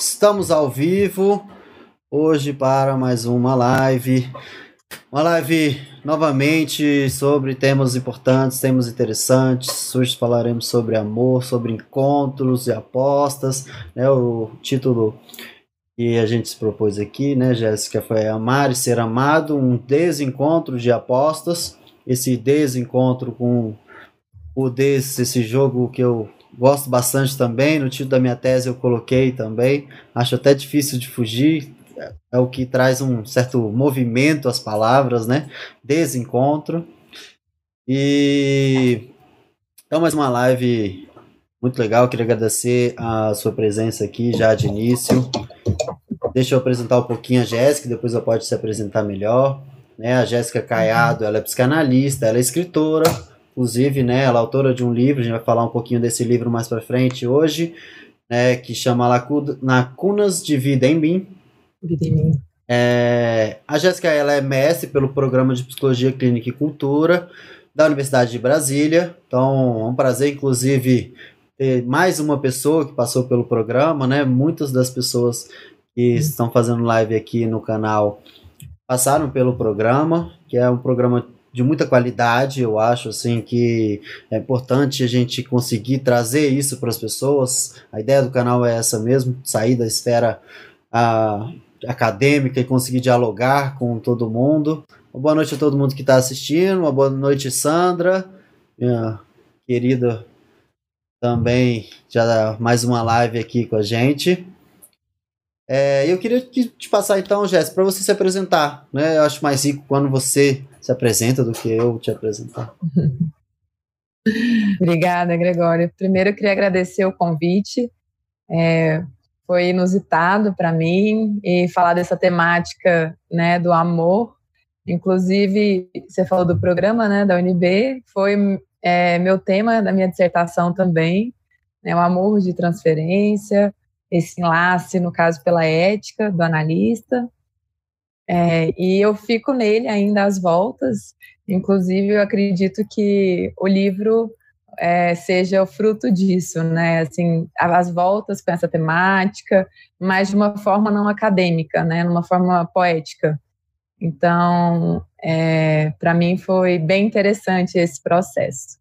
Estamos ao vivo hoje para mais uma live. Uma live novamente sobre temas importantes, temas interessantes. Hoje falaremos sobre amor, sobre encontros e apostas. Né? O título que a gente se propôs aqui, né, Jéssica, foi Amar e Ser Amado, um desencontro de apostas. Esse desencontro com o desse, esse jogo que eu gosto bastante também. No título da minha tese eu coloquei também. Acho até difícil de fugir. É o que traz um certo movimento às palavras, né? Desencontro. E então mais uma live muito legal. Queria agradecer a sua presença aqui já de início. Deixa eu apresentar um pouquinho a Jéssica, depois ela pode se apresentar melhor. Né? A Jéssica Caiado, ela é psicanalista, ela é escritora, inclusive, né, ela é autora de um livro, a gente vai falar um pouquinho desse livro mais para frente hoje, né, que chama Lacunas de Vida em Mim. Vida em Mim. É, a Jéssica ela é mestre pelo programa de Psicologia Clínica e Cultura da Universidade de Brasília. Então, é um prazer, inclusive, ter mais uma pessoa que passou pelo programa, né? Muitas das pessoas que estão fazendo live aqui no canal passaram pelo programa, que é um programa de muita qualidade, eu acho assim que é importante a gente conseguir trazer isso para as pessoas. A ideia do canal é essa mesmo, sair da esfera acadêmica e conseguir dialogar com todo mundo. Uma boa noite a todo mundo que está assistindo, uma boa noite Sandra, minha querida também já mais uma live aqui com a gente. É, eu queria te passar então, Jéssica, para você se apresentar. Né? Eu acho mais rico quando você se apresenta do que eu te apresentar. Obrigada, Gregório. Primeiro, eu queria agradecer o convite. É, foi inusitado para mim e falar dessa temática né, do amor. Inclusive, você falou do programa né, da UNB, foi é, meu tema da minha dissertação também, né, o amor de transferência, esse enlace, no caso, pela ética do analista. É, e eu fico nele ainda às voltas. Inclusive, eu acredito que o livro é, seja o fruto disso, né? Assim, as voltas com essa temática, mas de uma forma não acadêmica, né? Numa forma poética. Então, é, para mim foi bem interessante esse processo.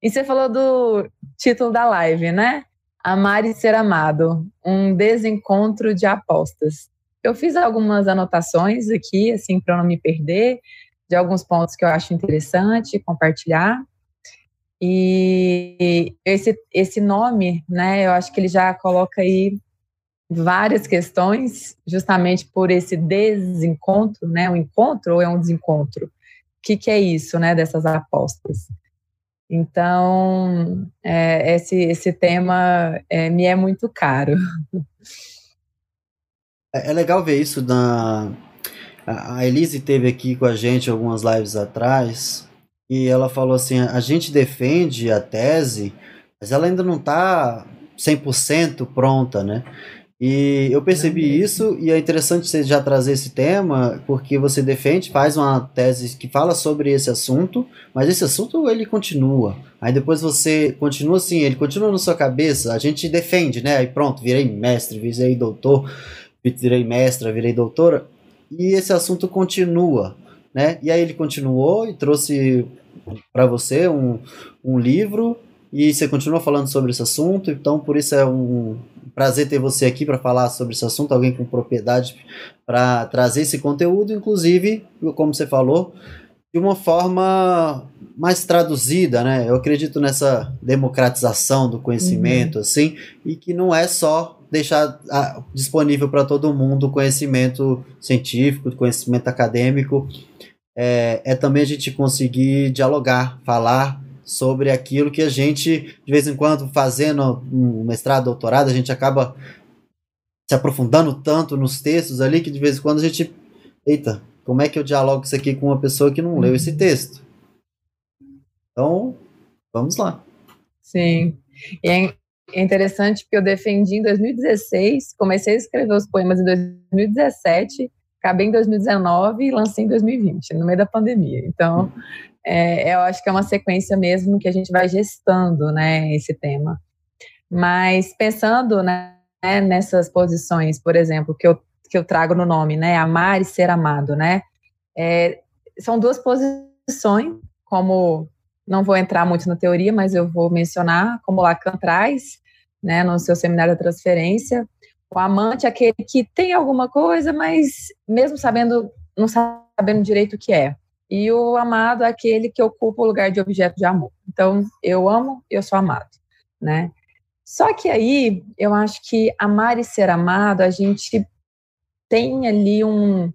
E você falou do título da live, né? Amar e ser amado, um desencontro de apostas. Eu fiz algumas anotações aqui, assim, para não me perder, de alguns pontos que eu acho interessante compartilhar. E esse, esse nome, né, eu acho que ele já coloca aí várias questões, justamente por esse desencontro, né, um encontro ou é um desencontro? O que, que é isso, né, dessas apostas? Então, é, esse, esse tema é, me é muito caro. É, é legal ver isso na. A Elise teve aqui com a gente algumas lives atrás e ela falou assim: a gente defende a tese, mas ela ainda não está 100% pronta, né? E eu percebi isso, e é interessante você já trazer esse tema, porque você defende, faz uma tese que fala sobre esse assunto, mas esse assunto ele continua. Aí depois você continua assim, ele continua na sua cabeça, a gente defende, né? Aí pronto, virei mestre, virei doutor virei mestra, virei doutora, e esse assunto continua, né? E aí ele continuou e trouxe para você um, um livro e você continua falando sobre esse assunto, então por isso é um prazer ter você aqui para falar sobre esse assunto, alguém com propriedade para trazer esse conteúdo, inclusive, como você falou, de uma forma mais traduzida, né? Eu acredito nessa democratização do conhecimento, uhum. assim, e que não é só deixar ah, disponível para todo mundo conhecimento científico, conhecimento acadêmico. É, é também a gente conseguir dialogar, falar sobre aquilo que a gente, de vez em quando, fazendo um mestrado, doutorado, a gente acaba se aprofundando tanto nos textos ali que de vez em quando a gente. Eita, como é que eu dialogo isso aqui com uma pessoa que não leu esse texto? Então, vamos lá. Sim. E é é interessante porque eu defendi em 2016, comecei a escrever os poemas em 2017, acabei em 2019 e lancei em 2020, no meio da pandemia. Então, é, eu acho que é uma sequência mesmo que a gente vai gestando, né, esse tema. Mas pensando né, nessas posições, por exemplo, que eu, que eu trago no nome, né? Amar e ser amado, né? É, são duas posições, como não vou entrar muito na teoria, mas eu vou mencionar, como Lacan traz, né, no seu seminário da transferência, o amante é aquele que tem alguma coisa, mas mesmo sabendo, não sabendo direito o que é. E o amado é aquele que ocupa o lugar de objeto de amor. Então, eu amo, eu sou amado, né? Só que aí, eu acho que amar e ser amado, a gente tem ali um,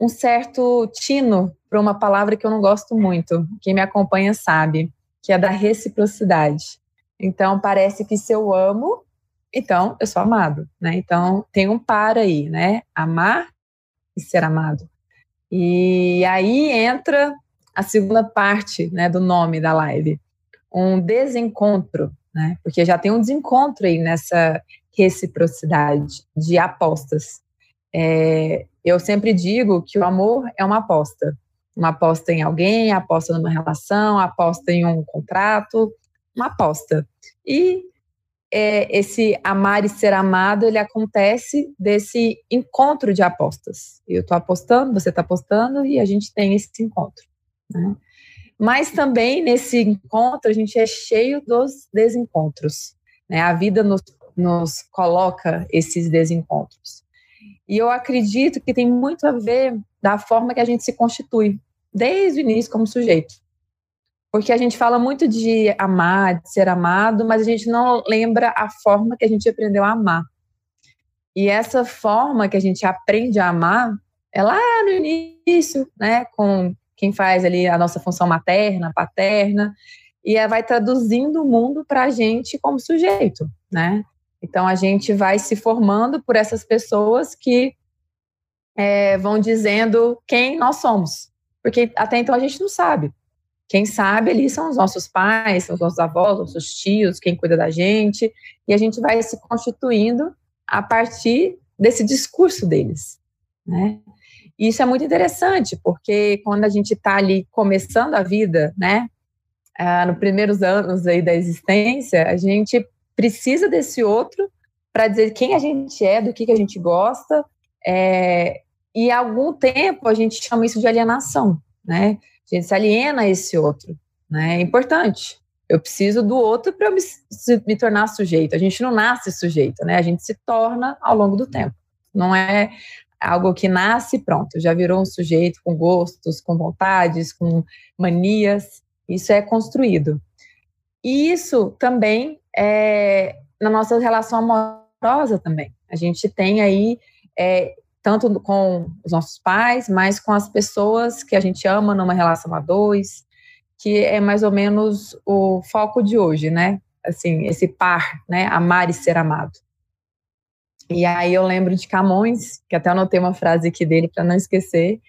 um certo tino para uma palavra que eu não gosto muito. Quem me acompanha sabe, que é da reciprocidade. Então, parece que se eu amo, então eu sou amado, né? Então, tem um par aí, né? Amar e ser amado. E aí entra a segunda parte, né, do nome da live, um desencontro, né? Porque já tem um desencontro aí nessa reciprocidade de apostas. É, eu sempre digo que o amor é uma aposta. Uma aposta em alguém, aposta numa relação, aposta em um contrato, uma aposta. E é, esse amar e ser amado, ele acontece desse encontro de apostas. Eu estou apostando, você está apostando e a gente tem esse encontro. Né? Mas também nesse encontro a gente é cheio dos desencontros. Né? A vida nos, nos coloca esses desencontros. E eu acredito que tem muito a ver da forma que a gente se constitui, desde o início como sujeito. Porque a gente fala muito de amar, de ser amado, mas a gente não lembra a forma que a gente aprendeu a amar. E essa forma que a gente aprende a amar é lá no início, né, com quem faz ali a nossa função materna, paterna, e vai traduzindo o mundo para a gente como sujeito, né? Então a gente vai se formando por essas pessoas que é, vão dizendo quem nós somos, porque até então a gente não sabe. Quem sabe ali são os nossos pais, são os nossos avós, nossos tios, quem cuida da gente, e a gente vai se constituindo a partir desse discurso deles, né? E isso é muito interessante, porque quando a gente está ali começando a vida, né, ah, nos primeiros anos aí da existência, a gente precisa desse outro para dizer quem a gente é, do que, que a gente gosta. É, e há algum tempo a gente chama isso de alienação, né? A gente se aliena a esse outro, né? É importante. Eu preciso do outro para me, me tornar sujeito. A gente não nasce sujeito, né? A gente se torna ao longo do tempo. Não é algo que nasce pronto, já virou um sujeito com gostos, com vontades, com manias. Isso é construído. E isso também é, na nossa relação amorosa também. A gente tem aí, é, tanto com os nossos pais, mas com as pessoas que a gente ama numa relação a dois, que é mais ou menos o foco de hoje, né? Assim, esse par, né? Amar e ser amado. E aí eu lembro de Camões, que até anotei uma frase aqui dele para não esquecer,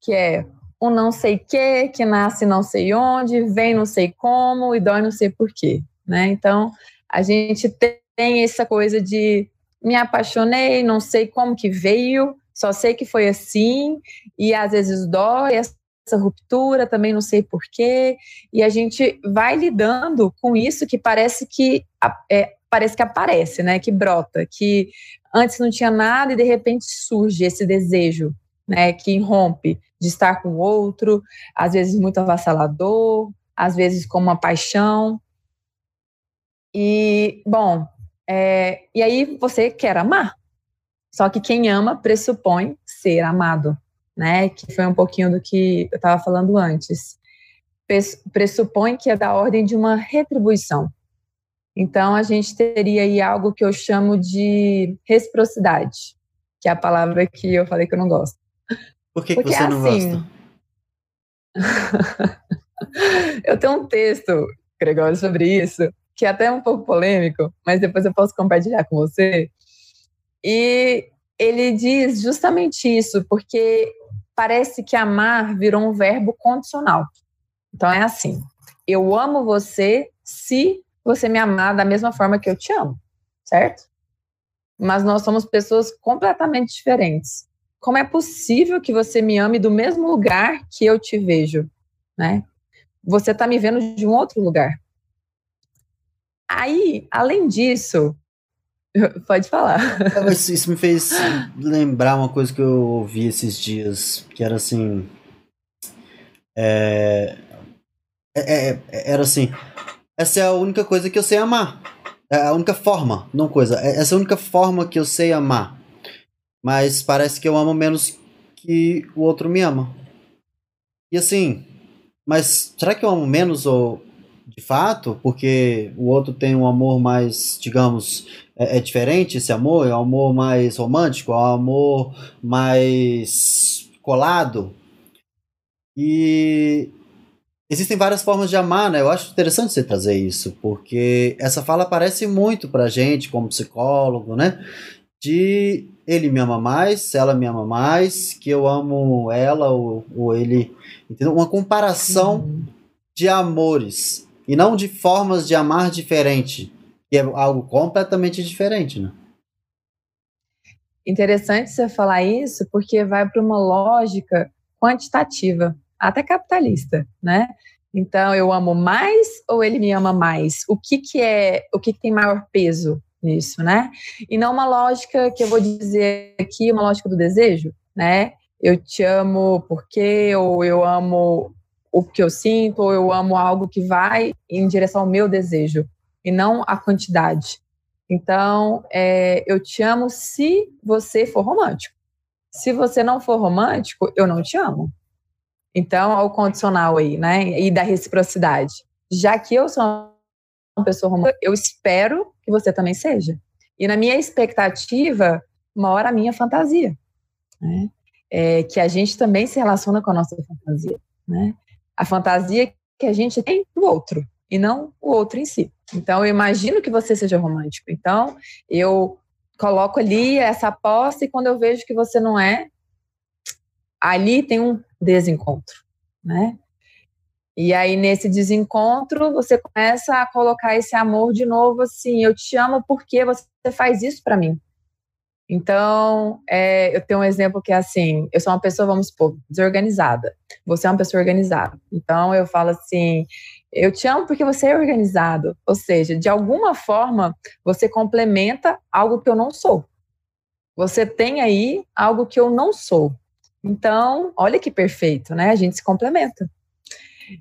que é um não sei que, que nasce não sei onde, vem não sei como e dói não sei por quê né? Então, a gente tem essa coisa de me apaixonei, não sei como que veio, só sei que foi assim, e às vezes dói essa ruptura, também não sei porquê, e a gente vai lidando com isso que parece que é, parece que aparece, né? Que brota, que antes não tinha nada e de repente surge esse desejo, né? Que irrompe de estar com outro, às vezes muito avassalador, às vezes com uma paixão, e, bom, é, e aí você quer amar. Só que quem ama pressupõe ser amado, né? Que foi um pouquinho do que eu estava falando antes. Pressupõe que é da ordem de uma retribuição. Então, a gente teria aí algo que eu chamo de reciprocidade, que é a palavra que eu falei que eu não gosto. Por que, que você não assim, gosta? eu tenho um texto, Gregório, sobre isso, que é até um pouco polêmico, mas depois eu posso compartilhar com você. E ele diz justamente isso, porque parece que amar virou um verbo condicional. Então é assim: eu amo você se você me amar da mesma forma que eu te amo, certo? Mas nós somos pessoas completamente diferentes. Como é possível que você me ame do mesmo lugar que eu te vejo, né? Você está me vendo de um outro lugar. Aí, além disso, Pode falar. É, isso me fez lembrar uma coisa que eu ouvi esses dias, que era assim. É, é, é, era assim. Essa é a única coisa que eu sei amar. É a única forma, não coisa. É, essa é a única forma que eu sei amar. Mas parece que eu amo menos que o outro me ama. E assim, mas será que eu amo menos ou de fato? Porque o outro tem um amor mais, digamos, é, é diferente esse amor? É um amor mais romântico? É um amor mais colado? E existem várias formas de amar, né? Eu acho interessante você trazer isso, porque essa fala aparece muito pra gente como psicólogo, né? De ele me ama mais, ela me ama mais, que eu amo ela ou, ou ele. Entendeu? Uma comparação uhum. de amores e não de formas de amar diferente, que é algo completamente diferente, né? Interessante você falar isso, porque vai para uma lógica quantitativa, até capitalista, né? Então, eu amo mais ou ele me ama mais? O que que é, o que, que tem maior peso nisso, né? E não uma lógica que eu vou dizer aqui, uma lógica do desejo, né? Eu te amo porque, ou eu amo o que eu sinto, ou eu amo algo que vai em direção ao meu desejo, e não a quantidade. Então, é, eu te amo se você for romântico. Se você não for romântico, eu não te amo. Então, ao condicional aí, né? E da reciprocidade. Já que eu sou uma pessoa romântica, eu espero que você também seja. E na minha expectativa, mora a minha fantasia. Né? É, que a gente também se relaciona com a nossa fantasia. Né? A fantasia que a gente tem do outro e não o outro em si. Então, eu imagino que você seja romântico. Então, eu coloco ali essa aposta e quando eu vejo que você não é, ali tem um desencontro, né? E aí, nesse desencontro, você começa a colocar esse amor de novo assim: eu te amo porque você faz isso para mim. Então, é, eu tenho um exemplo que é assim: eu sou uma pessoa, vamos supor, desorganizada. Você é uma pessoa organizada. Então, eu falo assim: eu te amo porque você é organizado. Ou seja, de alguma forma, você complementa algo que eu não sou. Você tem aí algo que eu não sou. Então, olha que perfeito, né? A gente se complementa.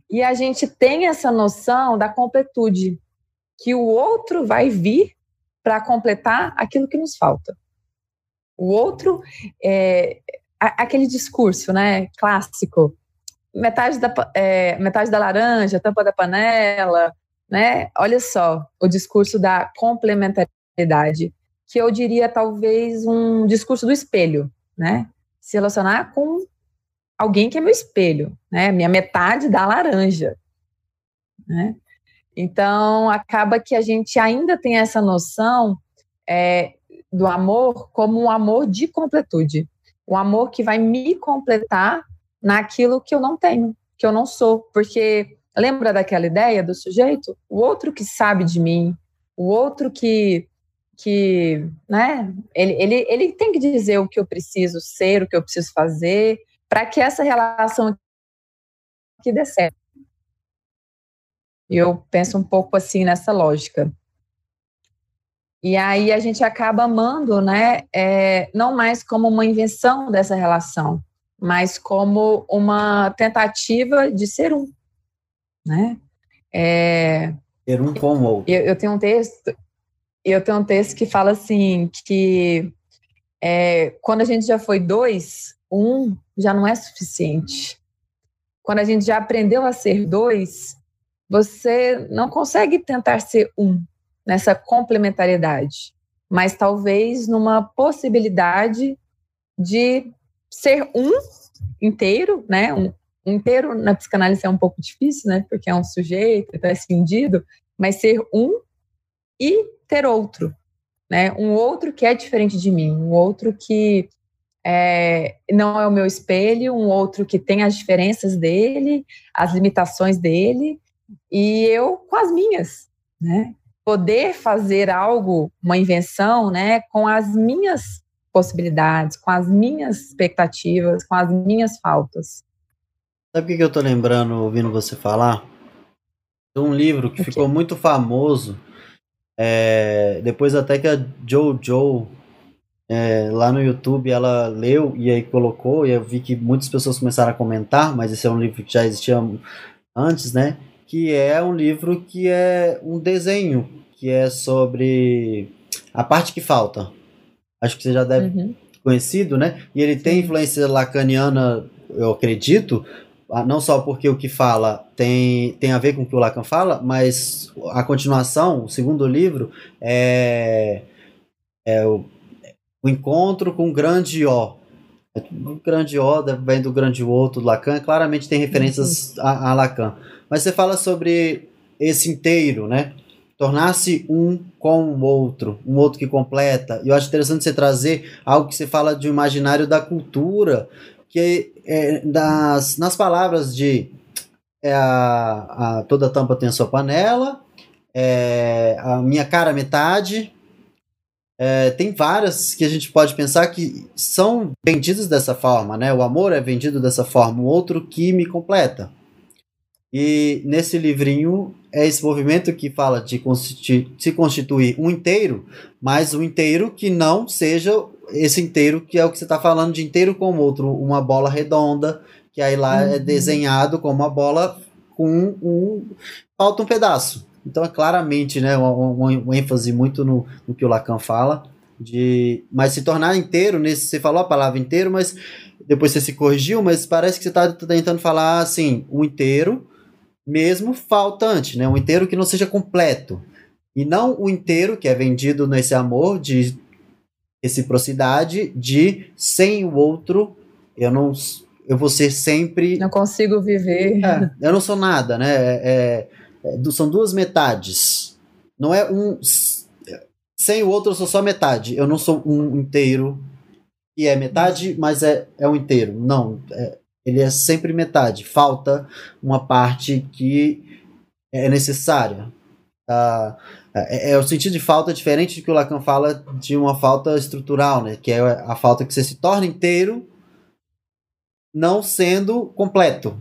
E a gente tem essa noção da completude, que o outro vai vir para completar aquilo que nos falta. O outro é aquele discurso, né, clássico, metade da, é, metade da laranja, tampa da panela, né? Olha só, o discurso da complementaridade, que eu diria talvez um discurso do espelho, né? Se relacionar com alguém que é meu espelho, né? Minha metade da laranja, né? Então acaba que a gente ainda tem essa noção é, do amor como um amor de completude. Um amor que vai me completar naquilo que eu não tenho, que eu não sou. Porque lembra daquela ideia do sujeito? O outro que sabe de mim, o outro que que, né, ele, ele, ele tem que dizer o que eu preciso ser, o que eu preciso fazer, para que essa relação que dê certo. Eu penso um pouco assim nessa lógica. E aí a gente acaba amando, né, é, não mais como uma invenção dessa relação, mas como uma tentativa de ser um, né? É, ser um com o outro. Eu, eu, tenho um texto, eu tenho um texto que fala assim que é, quando a gente já foi dois, um já não é suficiente. Quando a gente já aprendeu a ser dois, você não consegue tentar ser um, nessa complementariedade, mas talvez numa possibilidade de ser um inteiro, né? Um, inteiro na psicanálise é um pouco difícil, né? Porque é um sujeito, então é escindido, mas ser um e ter outro, né? Um outro que é diferente de mim, um outro que é, não é o meu espelho, um outro que tem as diferenças dele, as limitações dele, e eu com as minhas, né? Poder fazer algo, uma invenção, né, com as minhas possibilidades, com as minhas expectativas, com as minhas faltas. Sabe o que eu tô lembrando ouvindo você falar? De um livro que ficou muito famoso É, depois até que a Jojo é, lá no YouTube ela leu e aí colocou, e eu vi que muitas pessoas começaram a comentar, mas esse é um livro que já existia antes, né? Que é um livro que é um desenho, que é sobre a parte que falta. Acho que você já deve uhum. conhecido, né? E ele tem influência lacaniana, eu acredito, ah, não só porque o que fala tem, tem a ver com o que o Lacan fala, mas a continuação, o segundo livro, é, é o o encontro com o grande O. O grande O vem do grande O do Lacan, claramente tem referências uhum. a, a Lacan. Mas você fala sobre esse inteiro, né? tornar-se um com o outro, um outro que completa. E eu acho interessante você trazer algo que você fala de um imaginário da cultura, que é, das, nas palavras de é a, a, toda tampa tem a sua panela, é, a minha cara metade, é, tem várias que a gente pode pensar que são vendidas dessa forma, né? O amor é vendido dessa forma, o outro que me completa. E nesse livrinho é esse movimento que fala de constitu se constituir um inteiro, mas um inteiro que não seja esse inteiro que é o que você está falando de inteiro com o outro, uma bola redonda, que aí lá é uhum. é desenhado como uma bola com um. falta um pedaço. Então é claramente né, um, um, um ênfase muito no, no, que o Lacan fala, de mas se tornar inteiro, nesse, você falou a palavra inteiro, mas depois você se corrigiu, mas parece que você está tentando falar assim, um inteiro, mesmo faltante, né? um inteiro que não seja completo. E não o inteiro que é vendido nesse amor de reciprocidade, de sem o outro, eu não eu vou ser sempre. Não consigo viver. É, eu não sou nada, né? É, é é, são duas metades. Não é um. Sem o outro eu sou só metade. Eu não sou um inteiro que é metade, mas é, é um inteiro. Não. É, ele é sempre metade. Falta uma parte que é necessária. Ah, é, é, o sentido de falta diferente do que o Lacan fala de uma falta estrutural, né? Que é a falta que você se torna inteiro não sendo completo.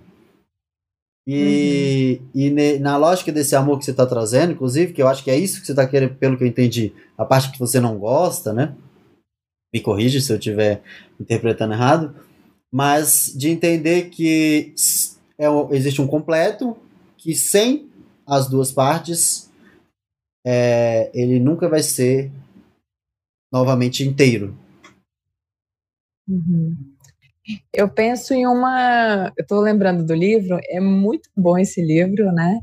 E, uhum. e ne, na lógica desse amor que você está trazendo, inclusive, que eu acho que é isso que você está querendo, pelo que eu entendi, a parte que você não gosta, né? Me corrige se eu estiver interpretando errado, mas de entender que é, existe um completo que sem as duas partes é, ele nunca vai ser novamente inteiro. Uhum. Eu penso em uma. Eu estou lembrando do livro, é muito bom esse livro, né?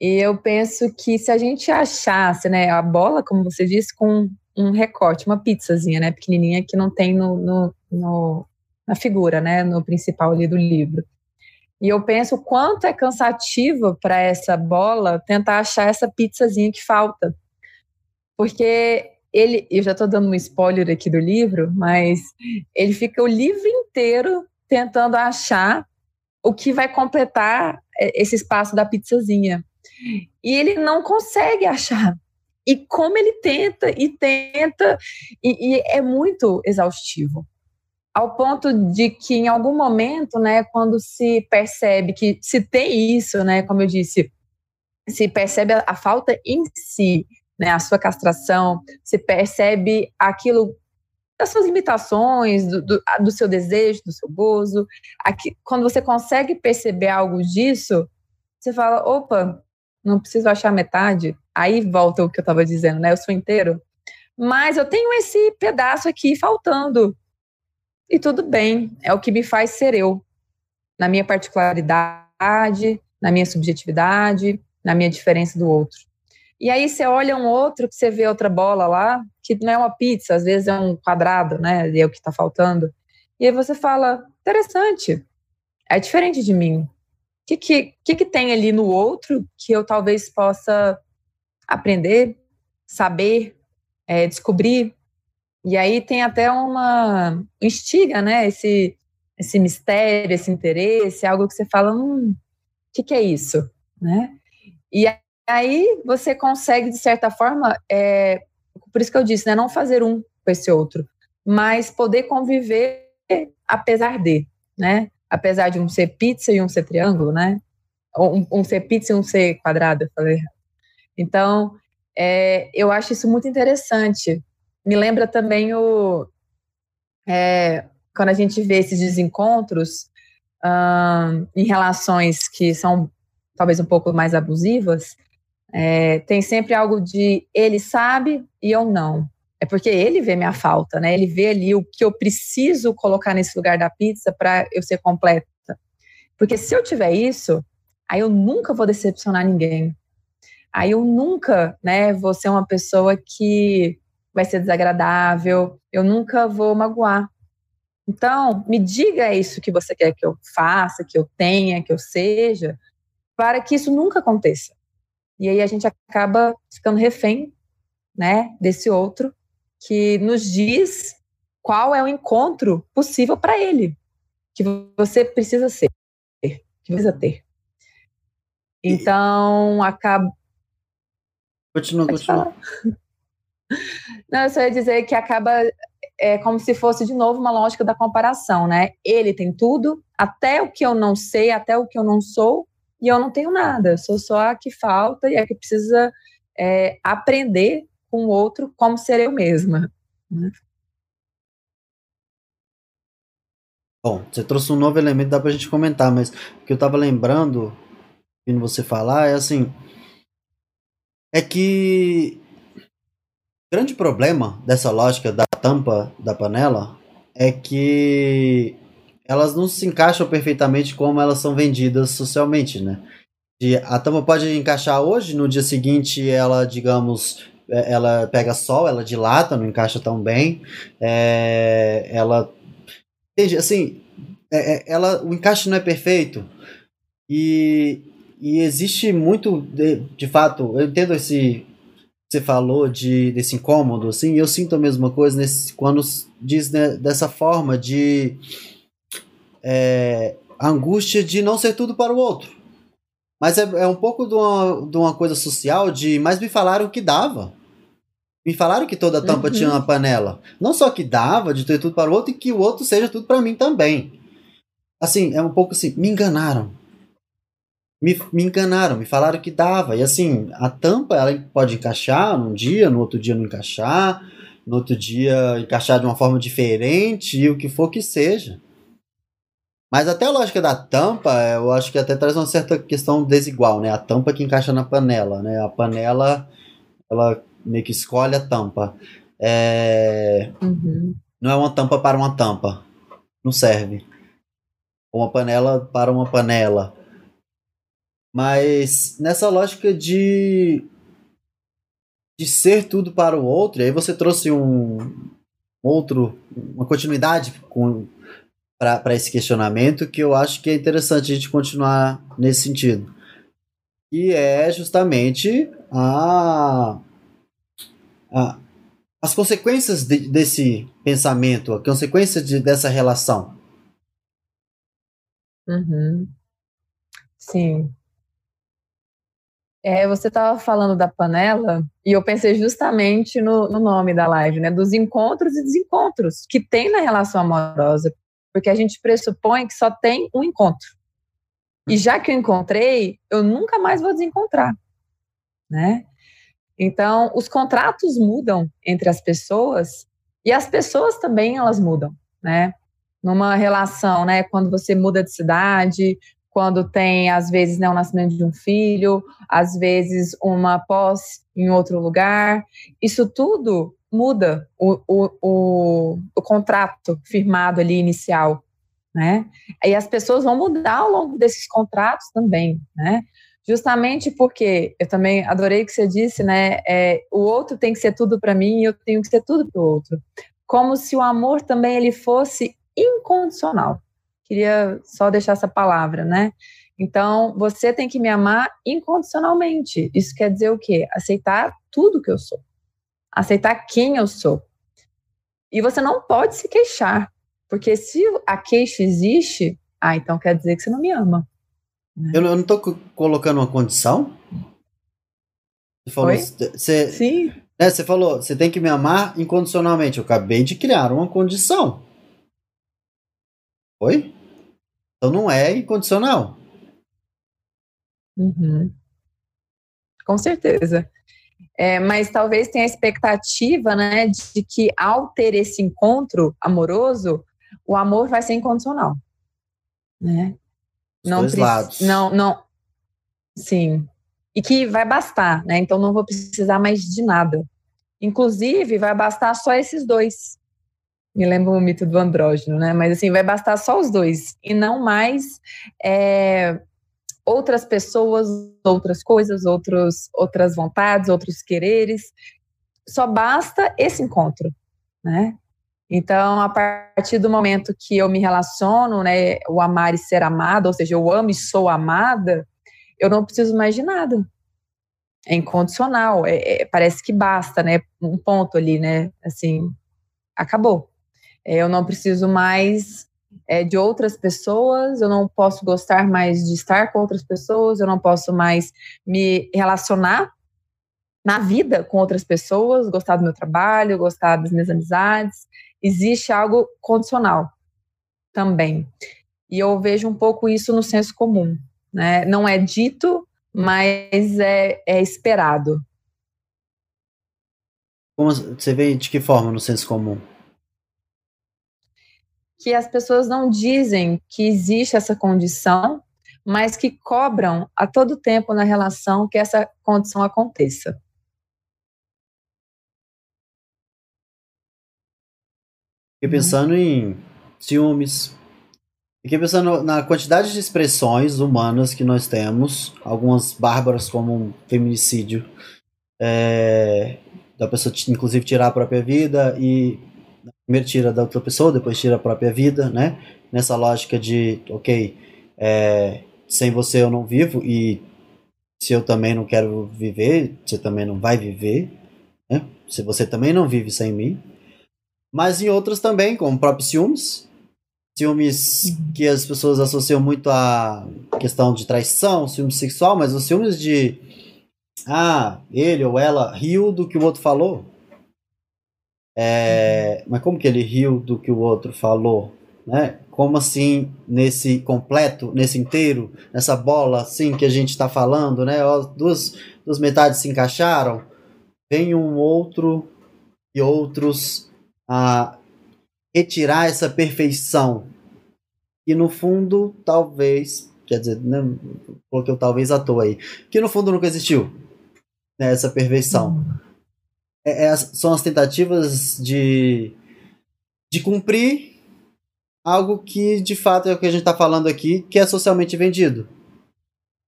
E eu penso que se a gente achasse né, a bola, como você disse, com um recorte, uma pizzazinha, né, pequenininha, que não tem no, no, no, na figura, né, no principal ali do livro. E eu penso o quanto é cansativo para essa bola tentar achar essa pizzazinha que falta. Porque ele, eu já estou dando um spoiler aqui do livro, mas ele fica o livro inteiro tentando achar o que vai completar é, esse espaço da pizzazinha. E ele não consegue achar. E como ele tenta e tenta, e, e, é muito exaustivo. Ao ponto de que, em algum momento, né, quando se percebe que se tem isso, né, como eu disse, se percebe a, a falta em si, né, a sua castração, você percebe aquilo das suas limitações, do, do, do, seu desejo, do seu gozo. Aqui, quando você consegue perceber algo disso, você fala, opa, não preciso achar metade. Aí volta o que eu estava dizendo, né? Eu sou inteiro. Mas eu tenho esse pedaço aqui faltando. E tudo bem, é o que me faz ser eu. Na minha particularidade, na minha subjetividade, na minha diferença do outro. E aí você olha um outro, que você vê outra bola lá, que não é uma pizza, às vezes é um quadrado, né? E é o que está faltando. E aí você fala, interessante, é diferente de mim. O que, que, que, que tem ali no outro que eu talvez possa aprender, saber, é, descobrir? E aí tem até uma instiga, né? Esse, esse mistério, esse interesse, algo que você fala, hum, o que, que é isso, né? E aí você consegue, de certa forma, é, por isso que eu disse, né, não fazer um com esse outro, mas poder conviver apesar de, né? Apesar de um ser pizza e um ser triângulo, né? Um, um ser pizza e um ser quadrado, eu falei. Então, é, eu acho isso muito interessante. Me lembra também o. É, quando a gente vê esses desencontros em relações que são talvez um pouco mais abusivas, é, tem sempre algo de ele sabe e eu não. É porque ele vê minha falta, né? Ele vê ali o que eu preciso colocar nesse lugar da pizza para eu ser completa. Porque se eu tiver isso, aí eu nunca vou decepcionar ninguém. Aí eu nunca, né, vou ser uma pessoa que vai ser desagradável, eu nunca vou magoar. Então, me diga isso que você quer que eu faça, que eu tenha, que eu seja, para que isso nunca aconteça. E aí a gente acaba ficando refém, né, desse outro que nos diz qual é o encontro possível para ele, que você precisa ser, que precisa ter. Então, acaba. Continua, continua. Não, eu só ia dizer que acaba é como se fosse de novo uma lógica da comparação, né? Ele tem tudo, até o que eu não sei, até o que eu não sou, e eu não tenho nada. Sou só a que falta e a que precisa é, aprender com o outro como ser eu mesma. Né? Bom, você trouxe um novo elemento, dá pra gente comentar, mas o que eu tava lembrando, vindo você falar, é assim. É que grande problema dessa lógica da tampa da panela é que elas não se encaixam perfeitamente como elas são vendidas socialmente, né? E a tampa pode encaixar hoje, no dia seguinte ela, digamos, é, ela pega sol, ela dilata, não encaixa tão bem. É, ela. Assim, é, é, ela, o encaixe não é perfeito. E, e existe muito, de, de fato, eu entendo esse, você falou de desse incômodo, assim, eu sinto a mesma coisa nesse, quando diz né, dessa forma de é, angústia de não ser tudo para o outro. Mas é, é um pouco de uma, de uma coisa social de, mas me falaram que dava. Me falaram que toda tampa uhum. tinha uma panela. Não só que dava de ter tudo para o outro, e que o outro seja tudo para mim também. Assim, é um pouco assim, me enganaram me, me enganaram, me falaram que dava. E assim, a tampa ela pode encaixar num dia, no outro dia não encaixar, no outro dia encaixar de uma forma diferente, e o que for que seja. Mas até a lógica da tampa, eu acho que até traz uma certa questão desigual, né? A tampa que encaixa na panela, né? A panela, ela meio que escolhe a tampa. É... Uhum. Não é uma tampa para uma tampa. Não serve. Uma panela para uma panela. Mas nessa lógica de de ser tudo para o outro, e aí você trouxe um outro uma continuidade com para esse questionamento que eu acho que é interessante a gente continuar nesse sentido. E é justamente a, a as consequências de, desse pensamento, a consequência de, dessa relação. Uhum. Sim. É, você estava falando da panela e eu pensei justamente no, no, nome da live, né? Dos encontros e desencontros que tem na relação amorosa, porque a gente pressupõe que só tem um encontro. E já que eu encontrei, eu nunca mais vou desencontrar, né? Então, os contratos mudam entre as pessoas e as pessoas também elas mudam, né? Numa relação, né? Quando você muda de cidade, quando tem, às vezes, né, o nascimento de um filho, às vezes uma posse em outro lugar. Isso tudo muda o, o, o, o contrato firmado ali inicial, né? E as pessoas vão mudar ao longo desses contratos também, né? Justamente porque eu também adorei o que você disse, né? É, o outro tem que ser tudo para mim e eu tenho que ser tudo para o outro. Como se o amor também ele fosse incondicional queria só deixar essa palavra, né? Então, você tem que me amar incondicionalmente. Isso quer dizer o quê? Aceitar tudo que eu sou. Aceitar quem eu sou. E você não pode se queixar, porque se a queixa existe, ah, então quer dizer que você não me ama. Né? Eu não estou colocando uma condição? Você falou? Você, Sim. Né, você falou, você tem que me amar incondicionalmente. Eu acabei de criar uma condição. Oi? Então não é incondicional. Uhum. Com certeza. É, mas talvez tenha a expectativa, né, de que ao ter esse encontro amoroso, o amor vai ser incondicional, né? Os não lados. Não, não. Sim. E que vai bastar, né? Então não vou precisar mais de nada. Inclusive, vai bastar só esses dois. Me lembra o mito do andrógeno, né? Mas assim, vai bastar só os dois. E não mais é, outras pessoas, outras coisas, outros, outras vontades, outros quereres. Só basta esse encontro, né? Então, a partir do momento que eu me relaciono, né, o amar e ser amado, ou seja, eu amo e sou amada, eu não preciso mais de nada. É incondicional, é, é, parece que basta, né? Um ponto ali, né? Assim, acabou. É, eu não preciso mais é, de outras pessoas, eu não posso gostar mais de estar com outras pessoas, eu não posso mais me relacionar na vida com outras pessoas, gostar do meu trabalho, gostar das minhas amizades. Existe algo condicional também. E eu vejo um pouco isso no senso comum. Né? Não é dito, mas é, é esperado. Como você vê de que forma no senso comum? Que as pessoas não dizem que existe essa condição, mas que cobram a todo tempo na relação que essa condição aconteça. Fiquei pensando em ciúmes. Fiquei pensando na quantidade de expressões humanas que nós temos, algumas bárbaras como um feminicídio, é, da pessoa inclusive tirar a própria vida e primeiro tira da outra pessoa, depois tira a própria vida, né? Nessa lógica de, ok, é, sem você eu não vivo e se eu também não quero viver, você também não vai viver, né? Se você também não vive sem mim. Mas em outras também, como próprios ciúmes, ciúmes que as pessoas associam muito à questão de traição, ciúme sexual, mas os ciúmes de ah, ele ou ela riu do que o outro falou, é, mas como que ele riu do que o outro falou? Né? Como assim nesse completo, nesse inteiro, nessa bola assim que a gente está falando, né? Ó, duas, duas metades se encaixaram, vem um outro e outros a retirar essa perfeição. E no fundo, talvez, quer dizer, né, coloquei o talvez à toa aí, que no fundo nunca existiu né, essa perfeição. Uhum é, é, são as tentativas de, de cumprir algo que de fato é o que a gente está falando aqui, que é socialmente vendido.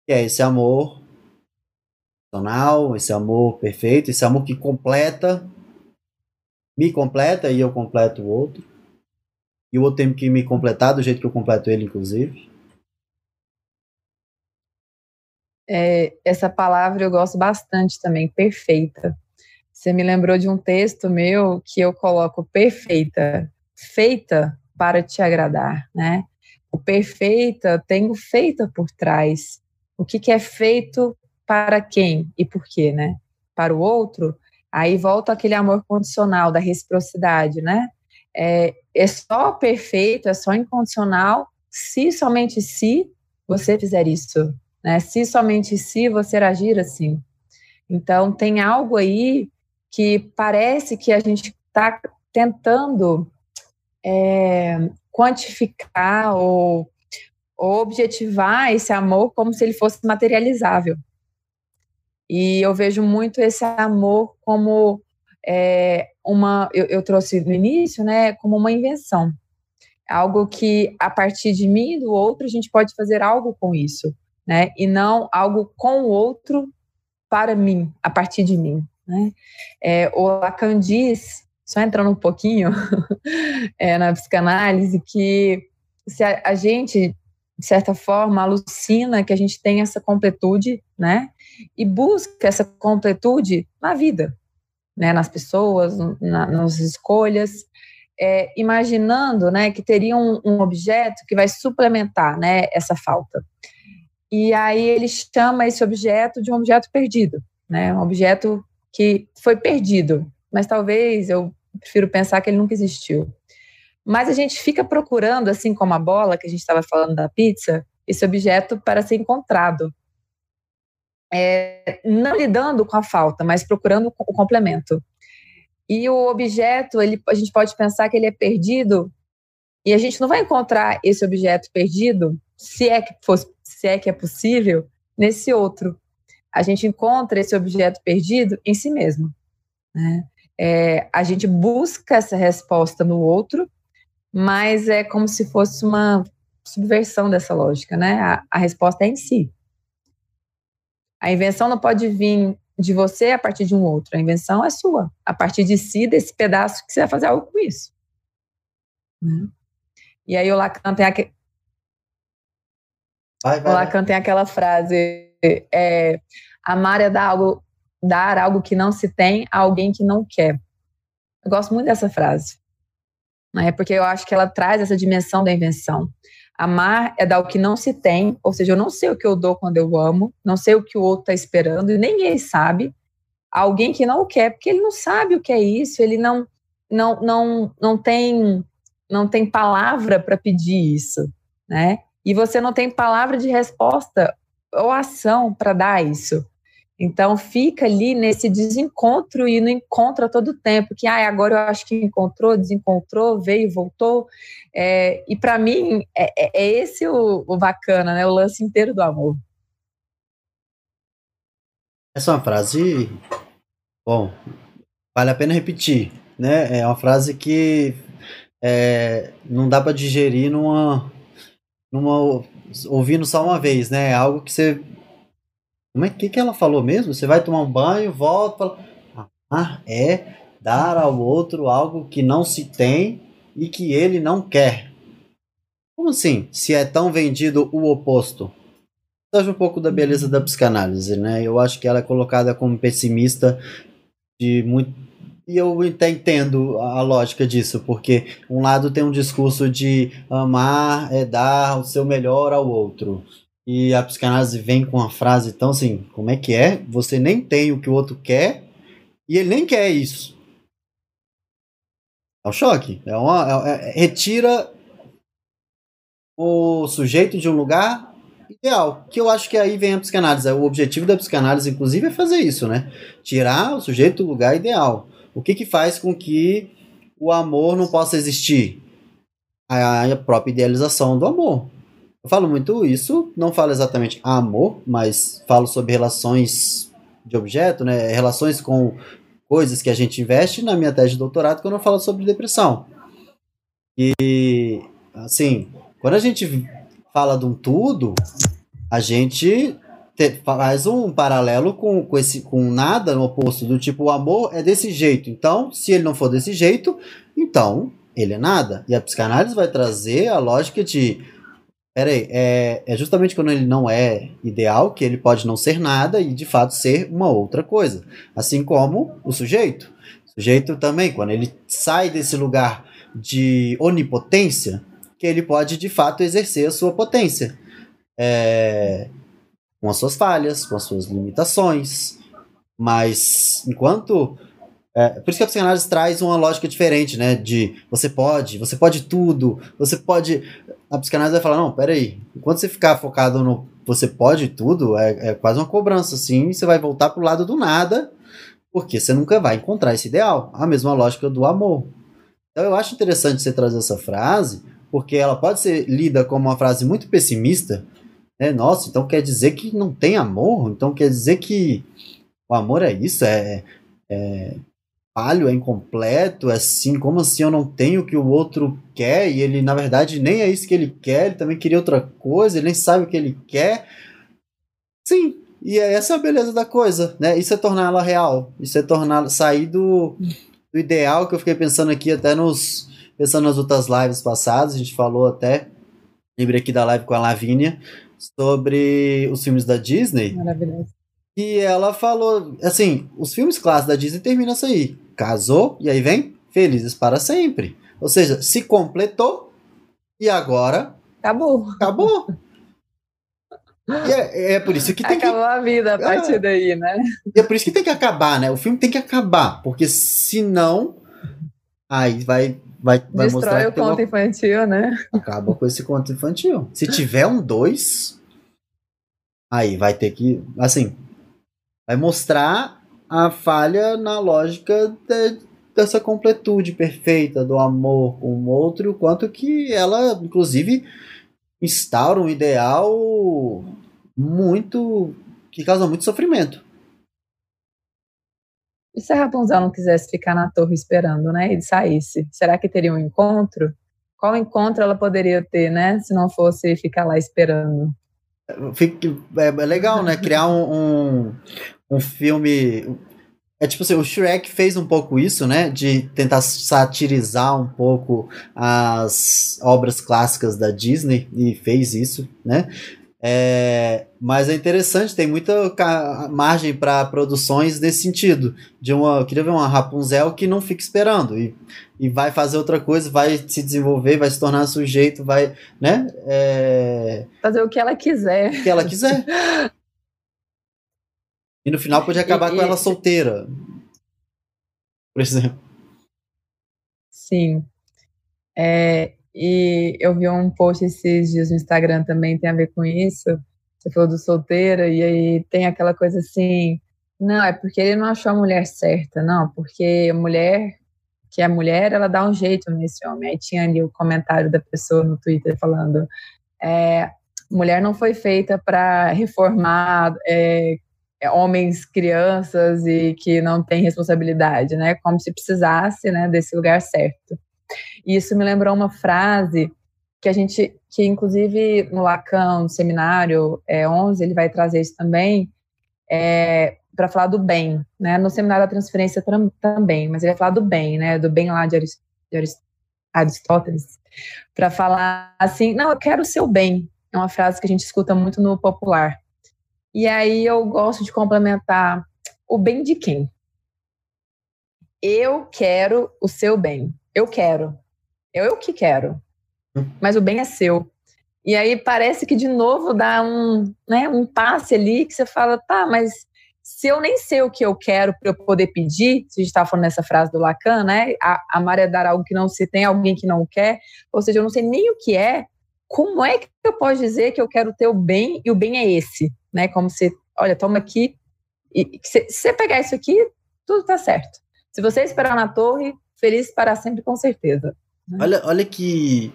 Que é esse amor esse amor perfeito, esse amor que completa, me completa e eu completo o outro. E o outro tem que me completar do jeito que eu completo ele, inclusive. É, essa palavra eu gosto bastante também, perfeita. Você me lembrou de um texto meu que eu coloco perfeita, feita para te agradar, né? O perfeita tem o feita por trás. O que, que é feito para quem e por quê, né? Para o outro, aí volta aquele amor condicional da reciprocidade, né? É, é só perfeito, é só incondicional se somente se você fizer isso, né? Se somente se você agir assim. Então tem algo aí que parece que a gente está tentando é, quantificar ou, ou objetivar esse amor como se ele fosse materializável. E eu vejo muito esse amor como é, uma, eu, eu, trouxe no início, né, como uma invenção. Algo que, a partir de mim e do outro, a gente pode fazer algo com isso, né, e não algo com o outro para mim, a partir de mim. Né? É, o Lacan diz, só entrando um pouquinho é, na psicanálise, que se a, a, gente, de certa forma, alucina que a gente tem essa completude, né? E busca essa completude na vida, né? Nas pessoas, na, nas escolhas, é, imaginando, né, que teria um, um objeto que vai suplementar, né, essa falta. E aí ele chama esse objeto de um objeto perdido, né? Um objeto que foi perdido, mas talvez eu prefiro pensar que ele nunca existiu. Mas a gente fica procurando, assim como a bola que a gente estava falando da pizza, esse objeto para ser encontrado. é, não lidando com a falta, mas procurando o complemento. E o objeto, ele, a gente pode pensar que ele é perdido e a gente não vai encontrar esse objeto perdido, se é que, fosse, se é, que é possível, nesse outro. A gente encontra esse objeto perdido em si mesmo. Né? É, a gente busca essa resposta no outro, mas é como se fosse uma subversão dessa lógica, né? A, a resposta é em si. A invenção não pode vir de você a partir de um outro. A invenção é sua, a partir de si, desse pedaço que você vai fazer algo com isso. Né? E aí o Lacan tem, aqu... vai, vai, o Lacan tem aquela frase: é, amar é dar algo, dar algo que não se tem a alguém que não quer. Eu gosto muito dessa frase, né? porque eu acho que ela traz essa dimensão da invenção. Amar é dar o que não se tem, ou seja, eu não sei o que eu dou quando eu amo, não sei o que o outro está esperando, e ele sabe. Alguém que não quer, porque ele não sabe o que é isso, ele não, não, não, não tem não tem palavra para pedir isso, né? E você não tem palavra de resposta ou ação para dar isso. Então fica ali nesse desencontro e no encontro a todo tempo, que ah, agora eu acho que encontrou, desencontrou, veio, voltou. É, e para mim é, é, é esse o, o, bacana, né? O lance inteiro do amor. Essa é uma frase, bom, vale a pena repetir, né? É uma frase que é, não dá para digerir numa, numa ouvindo só uma vez, né? É algo que você como é que, que ela falou mesmo? Você vai tomar um banho, volta, ah, é dar ao outro algo que não se tem e que ele não quer. Como assim? Se é tão vendido o oposto? Seja um pouco da beleza da psicanálise, né? Eu acho que ela é colocada como pessimista de muito e eu até entendo a lógica disso, porque um lado tem um discurso de amar é dar o seu melhor ao outro. E a psicanálise vem com uma frase tão assim, como é que é? Você nem tem o que o outro quer e ele nem quer isso. É um choque. É uma, é, é, retira o sujeito de um lugar ideal. Que eu acho que aí vem a psicanálise. O objetivo da psicanálise, inclusive, é fazer isso, né? Tirar o sujeito do lugar ideal. O que, que faz com que o amor não possa existir? A própria idealização do amor. Eu falo muito isso, não falo exatamente amor, mas falo sobre relações de objeto, né? Relações com coisas que a gente investe na minha tese de doutorado quando eu falo sobre depressão. E assim, quando a gente fala de um tudo, a gente te, faz um paralelo com, com esse com nada no oposto do tipo o amor é desse jeito. Então, se ele não for desse jeito, então ele é nada. E a psicanálise vai trazer a lógica de Peraí, é, é justamente quando ele não é ideal que ele pode não ser nada e de fato ser uma outra coisa. Assim como o sujeito. O sujeito também, quando ele sai desse lugar de onipotência, que ele pode de fato exercer a sua potência. É, com as suas falhas, com as suas limitações. Mas enquanto é, por isso que a psicanálise traz uma lógica diferente, né? De você pode, você pode tudo, você pode. A psicanálise vai falar: não, peraí, enquanto você ficar focado no você pode tudo, é, é quase uma cobrança, assim, você vai voltar pro lado do nada, porque você nunca vai encontrar esse ideal. A mesma lógica do amor. Então eu acho interessante você trazer essa frase, porque ela pode ser lida como uma frase muito pessimista, né? Nossa, então quer dizer que não tem amor? Então quer dizer que o amor é isso? É, é falho, é incompleto, é assim, como assim eu não tenho o que o outro quer e ele na verdade nem é isso que ele quer, ele também queria outra coisa, ele nem sabe o que ele quer. Sim, e é essa é a beleza da coisa, né? Isso é tornar ela real, isso é tornar sair do, do ideal que eu fiquei pensando aqui até nos pensando nas outras lives passadas, a gente falou até lembrei aqui da live com a Lavínia sobre os filmes da Disney. Maravilhoso. E ela falou, assim, os filmes clássicos da Disney terminam isso aí. Casou, e aí vem Felizes para Sempre. Ou seja, se completou, e agora... Acabou. Acabou. E é, é, por isso que tem Acabou que... a vida a partir é. daí, né? E é por isso que tem que acabar, né? O filme tem que acabar, porque senão aí vai vai, vai Destrói o conto uma... infantil, né? Acaba com esse conto infantil. Se tiver um dois, aí vai ter que, assim, Vai mostrar a falha na lógica de, dessa completude perfeita do amor com o outro, o quanto que ela, inclusive, instaura um ideal muito. que causa muito sofrimento. E se a Rapunzel não quisesse ficar na torre esperando, né? E saísse? Será que teria um encontro? Qual encontro ela poderia ter, né? Se não fosse ficar lá esperando? É, é legal, né? Criar um, um, um filme. É tipo assim, o Shrek fez um pouco isso, né? De tentar satirizar um pouco as obras clássicas da Disney e fez isso, né? É, mas é interessante, tem muita margem para produções nesse sentido. De uma, eu queria ver uma Rapunzel que não fica esperando e, e vai fazer outra coisa, vai se desenvolver, vai se tornar sujeito, vai, né? É, fazer o que ela quiser. O que ela quiser. e no final pode acabar e, com ela solteira. Por exemplo. Sim. É, e eu vi um post esses dias no Instagram também, tem a ver com isso. Você falou do solteiro, e aí tem aquela coisa assim: não, é porque ele não achou a mulher certa, não, porque a mulher, que é mulher, ela dá um jeito nesse homem. Aí tinha ali o comentário da pessoa no Twitter falando: é, mulher não foi feita para reformar é, homens, crianças e que não tem responsabilidade, né? Como se precisasse, né, desse lugar certo. E isso me lembrou uma frase que a gente, que inclusive no Lacan, no seminário é, 11, ele vai trazer isso também, é, para falar do bem, né? No seminário da transferência também, mas ele vai falar do bem, né? Do bem lá de, Arist de Arist Aristóteles, para falar assim, não, eu quero o seu bem. É uma frase que a gente escuta muito no popular. E aí eu gosto de complementar o bem de quem? Eu quero o seu bem eu quero. Eu, eu que quero. Hum. Mas o bem é seu. E aí parece que de novo dá um, né, um passe ali que você fala, tá, mas se eu nem sei o que eu quero para eu poder pedir, se a gente está falando nessa frase do Lacan, né? A, amar é dar algo que não se tem, alguém que não quer, ou seja, eu não sei nem o que é, como é que eu posso dizer que eu quero ter o bem e o bem é esse, né? Como se, olha, toma aqui, e se, se você pegar isso aqui, tudo tá certo. Se você esperar na torre, feliz para sempre, com certeza. Né? Olha, olha que,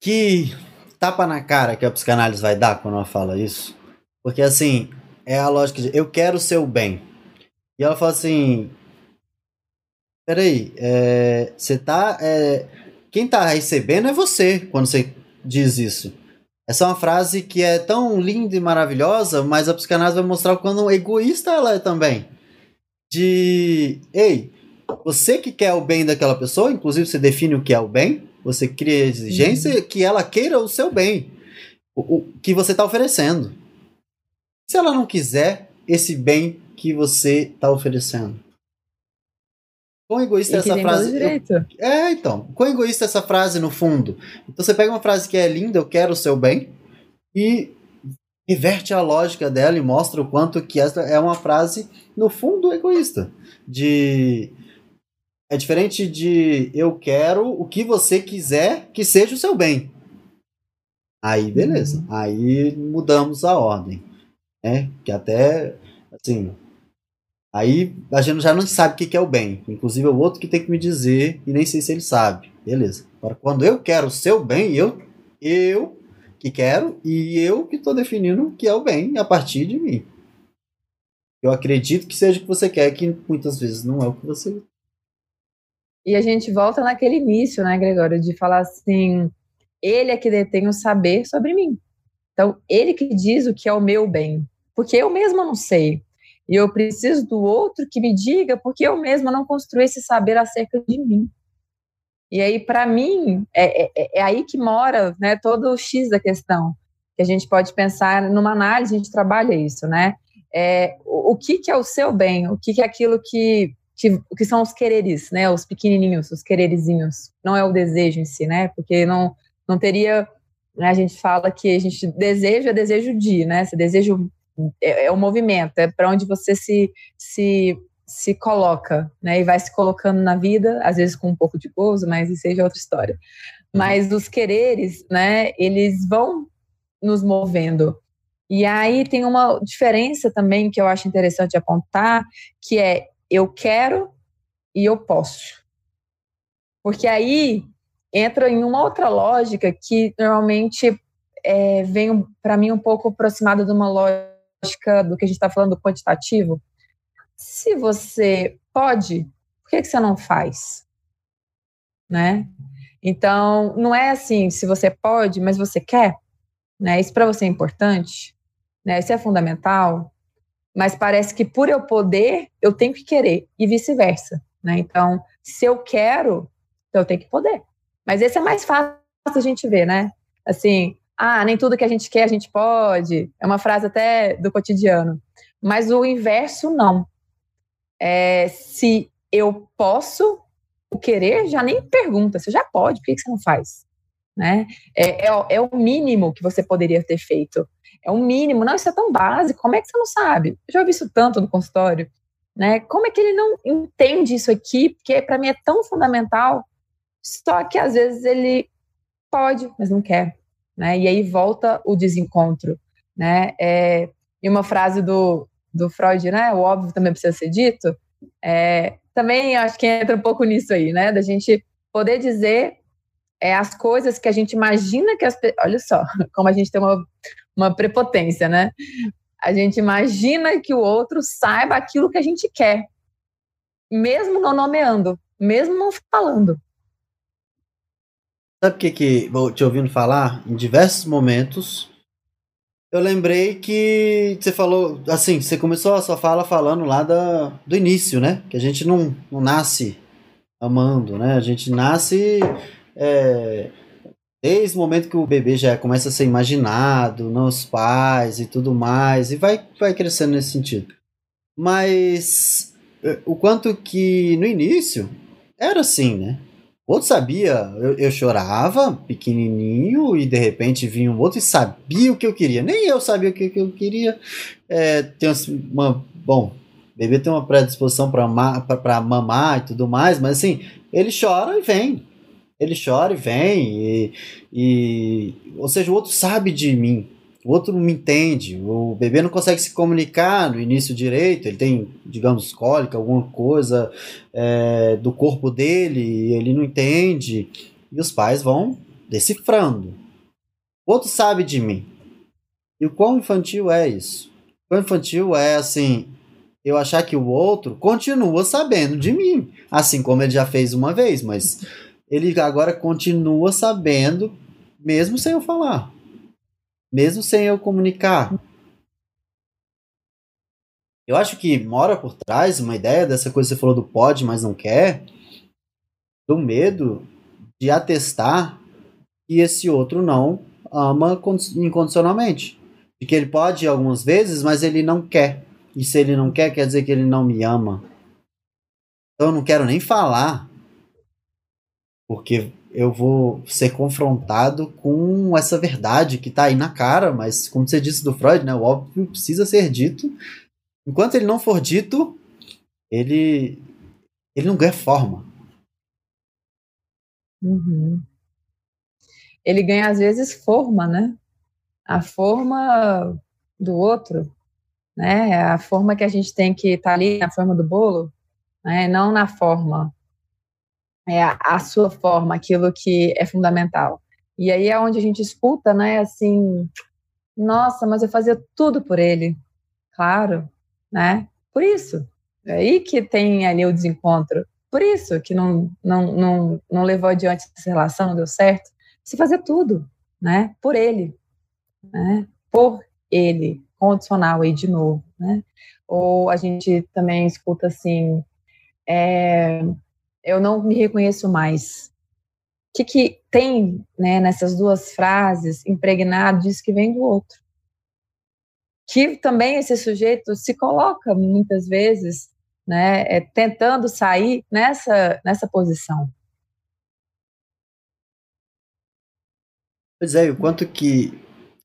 que tapa na cara que a psicanálise vai dar quando ela fala isso. Porque, assim, é a lógica de eu quero o seu bem. E ela fala assim: peraí, é, você tá. É, quem tá recebendo é você quando você diz isso. Essa é uma frase que é tão linda e maravilhosa, mas a psicanálise vai mostrar o quão egoísta ela é também. De, ei, você que quer o bem daquela pessoa, inclusive você define o que é o bem, você cria exigência uhum. que ela queira o seu bem, o, o que você está oferecendo. Se ela não quiser esse bem que você está oferecendo. Quão egoísta é essa frase? Eu, é, então. Quão egoísta é essa frase no fundo? Então você pega uma frase que é linda, eu quero o seu bem, e inverte a lógica dela e mostra o quanto que essa é uma frase, no fundo, egoísta. De é diferente de eu quero o que você quiser que seja o seu bem. Aí, beleza. Uhum. Aí mudamos a ordem. Né? Que até, assim. Aí a gente já não sabe o que é o bem. Inclusive é o outro que tem que me dizer e nem sei se ele sabe. Beleza. Agora, quando eu quero o seu bem, eu, eu que quero e eu que estou definindo o que é o bem a partir de mim. Eu acredito que seja o que você quer, que muitas vezes não é o que você e a gente volta naquele início, né, Gregório, de falar assim: ele é que detém o saber sobre mim. Então, ele que diz o que é o meu bem, porque eu mesma não sei. E eu preciso do outro que me diga, porque eu mesma não construí esse saber acerca de mim. E aí, para mim, é, é, é, aí que mora né, todo o X da questão. Que a gente pode pensar numa análise, a gente trabalha isso, né? É, o, o que, que é o seu bem? O que, que é aquilo que que, que são os quereres, né? Os pequenininhos, os quererezinhos. Não é o desejo em si, né? Porque não, não teria. Né, a gente fala que a gente deseja, é desejo de, né? Esse desejo é, é o movimento, é para onde você se, se, se coloca, né? E vai se colocando na vida, às vezes com um pouco de gozo, mas isso seja outra história. Uhum. Mas os quereres, né? Eles vão nos movendo. E aí tem uma diferença também que eu acho interessante apontar, que é eu quero e eu posso. Porque aí entra em uma outra lógica que normalmente é, vem para mim um pouco aproximada de uma lógica do que a gente está falando do quantitativo. Se você pode, por que, que você não faz? Né? Então, não é assim, se você pode, mas você quer, né? Isso para você é importante, né? Isso é fundamental, mas parece que por eu poder, eu tenho que querer e vice-versa, né? Então, se eu quero, eu tenho que poder. Mas esse é mais fácil a gente ver, né? Assim, ah, nem tudo que a gente quer a gente pode. É uma frase até do cotidiano. Mas o inverso não. É, se eu posso, o querer já nem pergunta, você já pode, por que você não faz? Né? É, é, é, o mínimo que você poderia ter feito. É o mínimo. Não, isso é tão básico, como é que você não sabe? Eu já ouvi isso tanto no consultório. Né? Como é que ele não entende isso aqui? Porque para mim é tão fundamental. Só que às vezes ele pode, mas não quer. Né? E aí volta o desencontro. Né? É, e uma frase do, do Freud, né? O óbvio também precisa ser dito. É, também acho que entra um pouco nisso aí, né? Da gente poder dizer é, as coisas que a gente imagina que as olha só como a gente tem uma, uma prepotência, né? A gente imagina que o outro saiba aquilo que a gente quer, mesmo não nomeando, mesmo não falando. Sabe o que que vou te ouvindo falar em diversos momentos? Eu lembrei que você falou, assim, você começou a sua fala falando lá da, do início, né? Que a gente não, não nasce amando, né? A gente nasce é, desde o momento que o bebê já começa a ser imaginado, nos pais e tudo mais, e vai, vai crescendo nesse sentido. Mas é, o quanto que no início era assim, né? outro sabia, eu, eu, chorava, pequenininho, e de repente vinha um outro e sabia o que eu queria. Nem eu sabia o que, que eu queria. É, tem uma. Bom, bebê tem uma predisposição para mamar e tudo mais, mas assim, ele chora e vem. Ele chora e vem. E, e, ou seja, o outro sabe de mim o outro não me entende, o bebê não consegue se comunicar no início direito, ele tem, digamos, cólica, alguma coisa é, do corpo dele, ele não entende, e os pais vão decifrando. O outro sabe de mim. E o quão infantil é isso? O quão infantil é assim, eu achar que o outro continua sabendo de mim, assim como ele já fez uma vez, mas ele agora continua sabendo, mesmo sem eu falar mesmo sem eu comunicar. Eu acho que mora por trás uma ideia dessa coisa que você falou do pode, mas não quer, do medo de atestar que esse outro não ama incondicionalmente. De que ele pode algumas vezes, mas ele não quer. E se ele não quer, quer dizer que ele não me ama. Então eu não quero nem falar. Porque eu vou ser confrontado com essa verdade que está aí na cara, mas como você disse do Freud, né, o óbvio precisa ser dito. Enquanto ele não for dito, ele ele não ganha forma. Uhum. Ele ganha às vezes forma, né? A forma do outro, né? A forma que a gente tem que estar tá ali na forma do bolo, né? Não na forma é, a sua forma, aquilo que é fundamental. E aí é onde a gente escuta, né, assim, nossa, mas eu fazia tudo por ele. Claro, né? Por isso. É aí que tem ali o desencontro. Por isso que não, não, não, não levou adiante essa relação, não deu certo. Você fazia tudo, né? Por ele. Né? Por ele. Condicional aí de novo, né? Ou a gente também escuta assim, é, eu não me reconheço mais. O que, que tem né, nessas duas frases impregnado disso que vem do outro? Que também esse sujeito se coloca muitas vezes né, é, tentando sair nessa, nessa posição. Pois é, o quanto que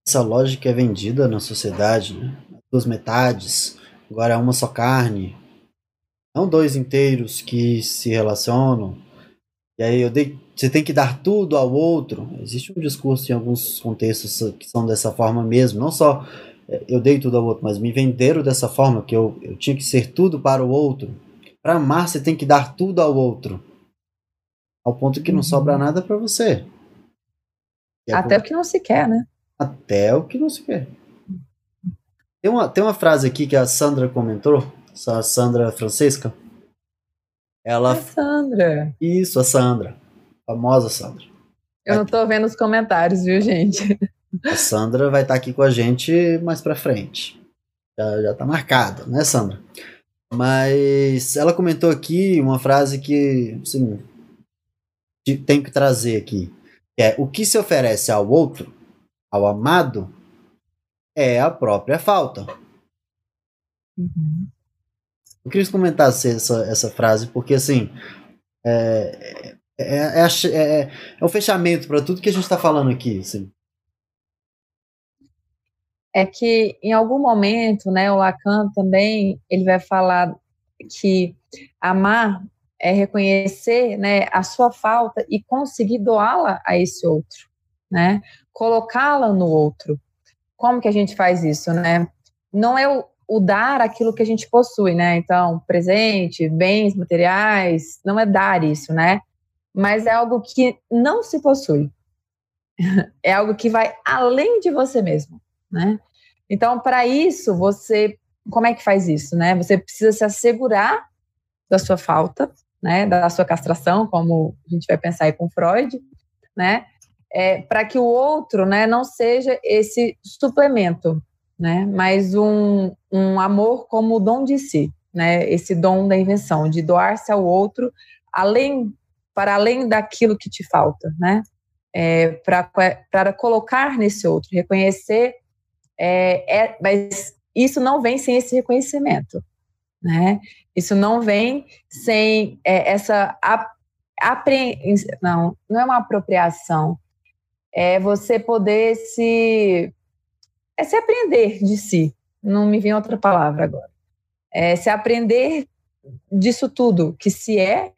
essa lógica é vendida na sociedade, né? duas metades, agora é uma só carne, não dois inteiros que se relacionam. E aí eu dei, você tem que dar tudo ao outro. Existe um discurso em alguns contextos que são dessa forma mesmo, não só eu dei tudo ao outro, mas me venderam dessa forma, que eu, eu tinha que ser tudo para o outro. Para amar, você tem que dar tudo ao outro. Ao ponto que não sobra uhum. nada para você. Até o que não se quer, né? Até o que não se quer. Tem uma, tem uma frase aqui que a Sandra comentou, a Sandra Francesca. Ela. A Sandra. Isso, a Sandra. A famosa Sandra. Eu não tô vendo os comentários, viu, gente? A Sandra vai estar tá aqui com a gente mais pra frente. Já, já tá marcado, né, Sandra? Mas ela comentou aqui uma frase que, assim, tenho que trazer aqui. Que é, o que se oferece ao outro, ao amado, é a própria falta. Uhum. Eu queria que comentasse essa, essa frase, porque, assim, é, é, é, é, é um fechamento para tudo que a gente está falando aqui. Assim. É que em algum momento, né, o Lacan também ele vai falar que amar é reconhecer, né, a sua falta e conseguir doá-la a esse outro, né, colocá-la no outro. Como que a gente faz isso, né? Não é o, o dar aquilo que a gente possui, né? Então, presente, bens materiais, não é dar isso, né? mas é algo que não se possui. É algo que vai além de você mesmo, né? Então, para isso, você, como é que faz isso, né? Você precisa se assegurar da sua falta, né? Da sua castração, como a gente vai pensar aí com Freud, né? É, para que o outro, né, não seja esse suplemento, né? Mas um, um amor como o dom de si, né? Esse dom da invenção, de doar-se ao outro, além para além daquilo que te falta, né? É, para colocar nesse outro, reconhecer, é, é, mas isso não vem sem esse reconhecimento, né? Isso não vem sem é, essa não, não é uma apropriação, é você poder se é se aprender de si. Não me vem outra palavra agora. É se aprender disso tudo que se é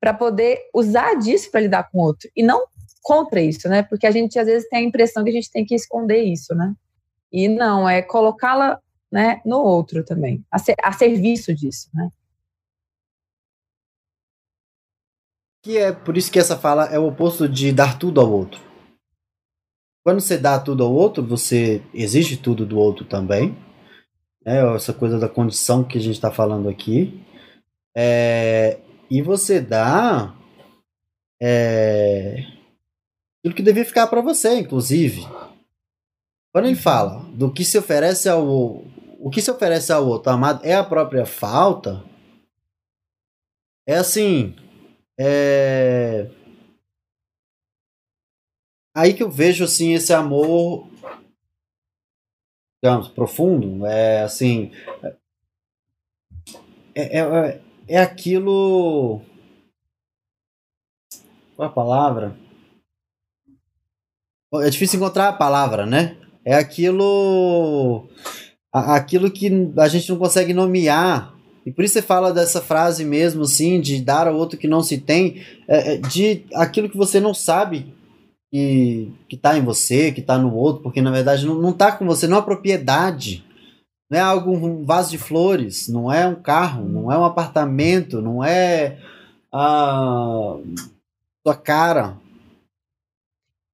para poder usar disso para lidar com o outro e não contra isso, né? Porque a gente às vezes tem a impressão que a gente tem que esconder isso, né? E não, é colocá-la né, no outro também, a, ser, a serviço disso, né? Que é por isso que essa fala é o oposto de dar tudo ao outro. Quando você dá tudo ao outro, você exige tudo do outro também. É essa coisa da condição que a gente está falando aqui. É, e você dá é, aquilo que devia ficar para você, inclusive. Quando ele fala do que se oferece ao o que se oferece ao outro amado é a própria falta, é assim, é aí que eu vejo assim esse amor digamos profundo, é assim, é, é, é aquilo. Qual é a palavra? É difícil encontrar a palavra, né? É aquilo. Aquilo que a gente não consegue nomear. E por isso você fala dessa frase mesmo, assim, de dar ao outro que não se tem, é, é de aquilo que você não sabe que, que tá em você, que tá no outro, porque na verdade não, não tá com você, não é propriedade. Não é algo, um vaso de flores, não é um carro, não é um apartamento, não é a sua cara.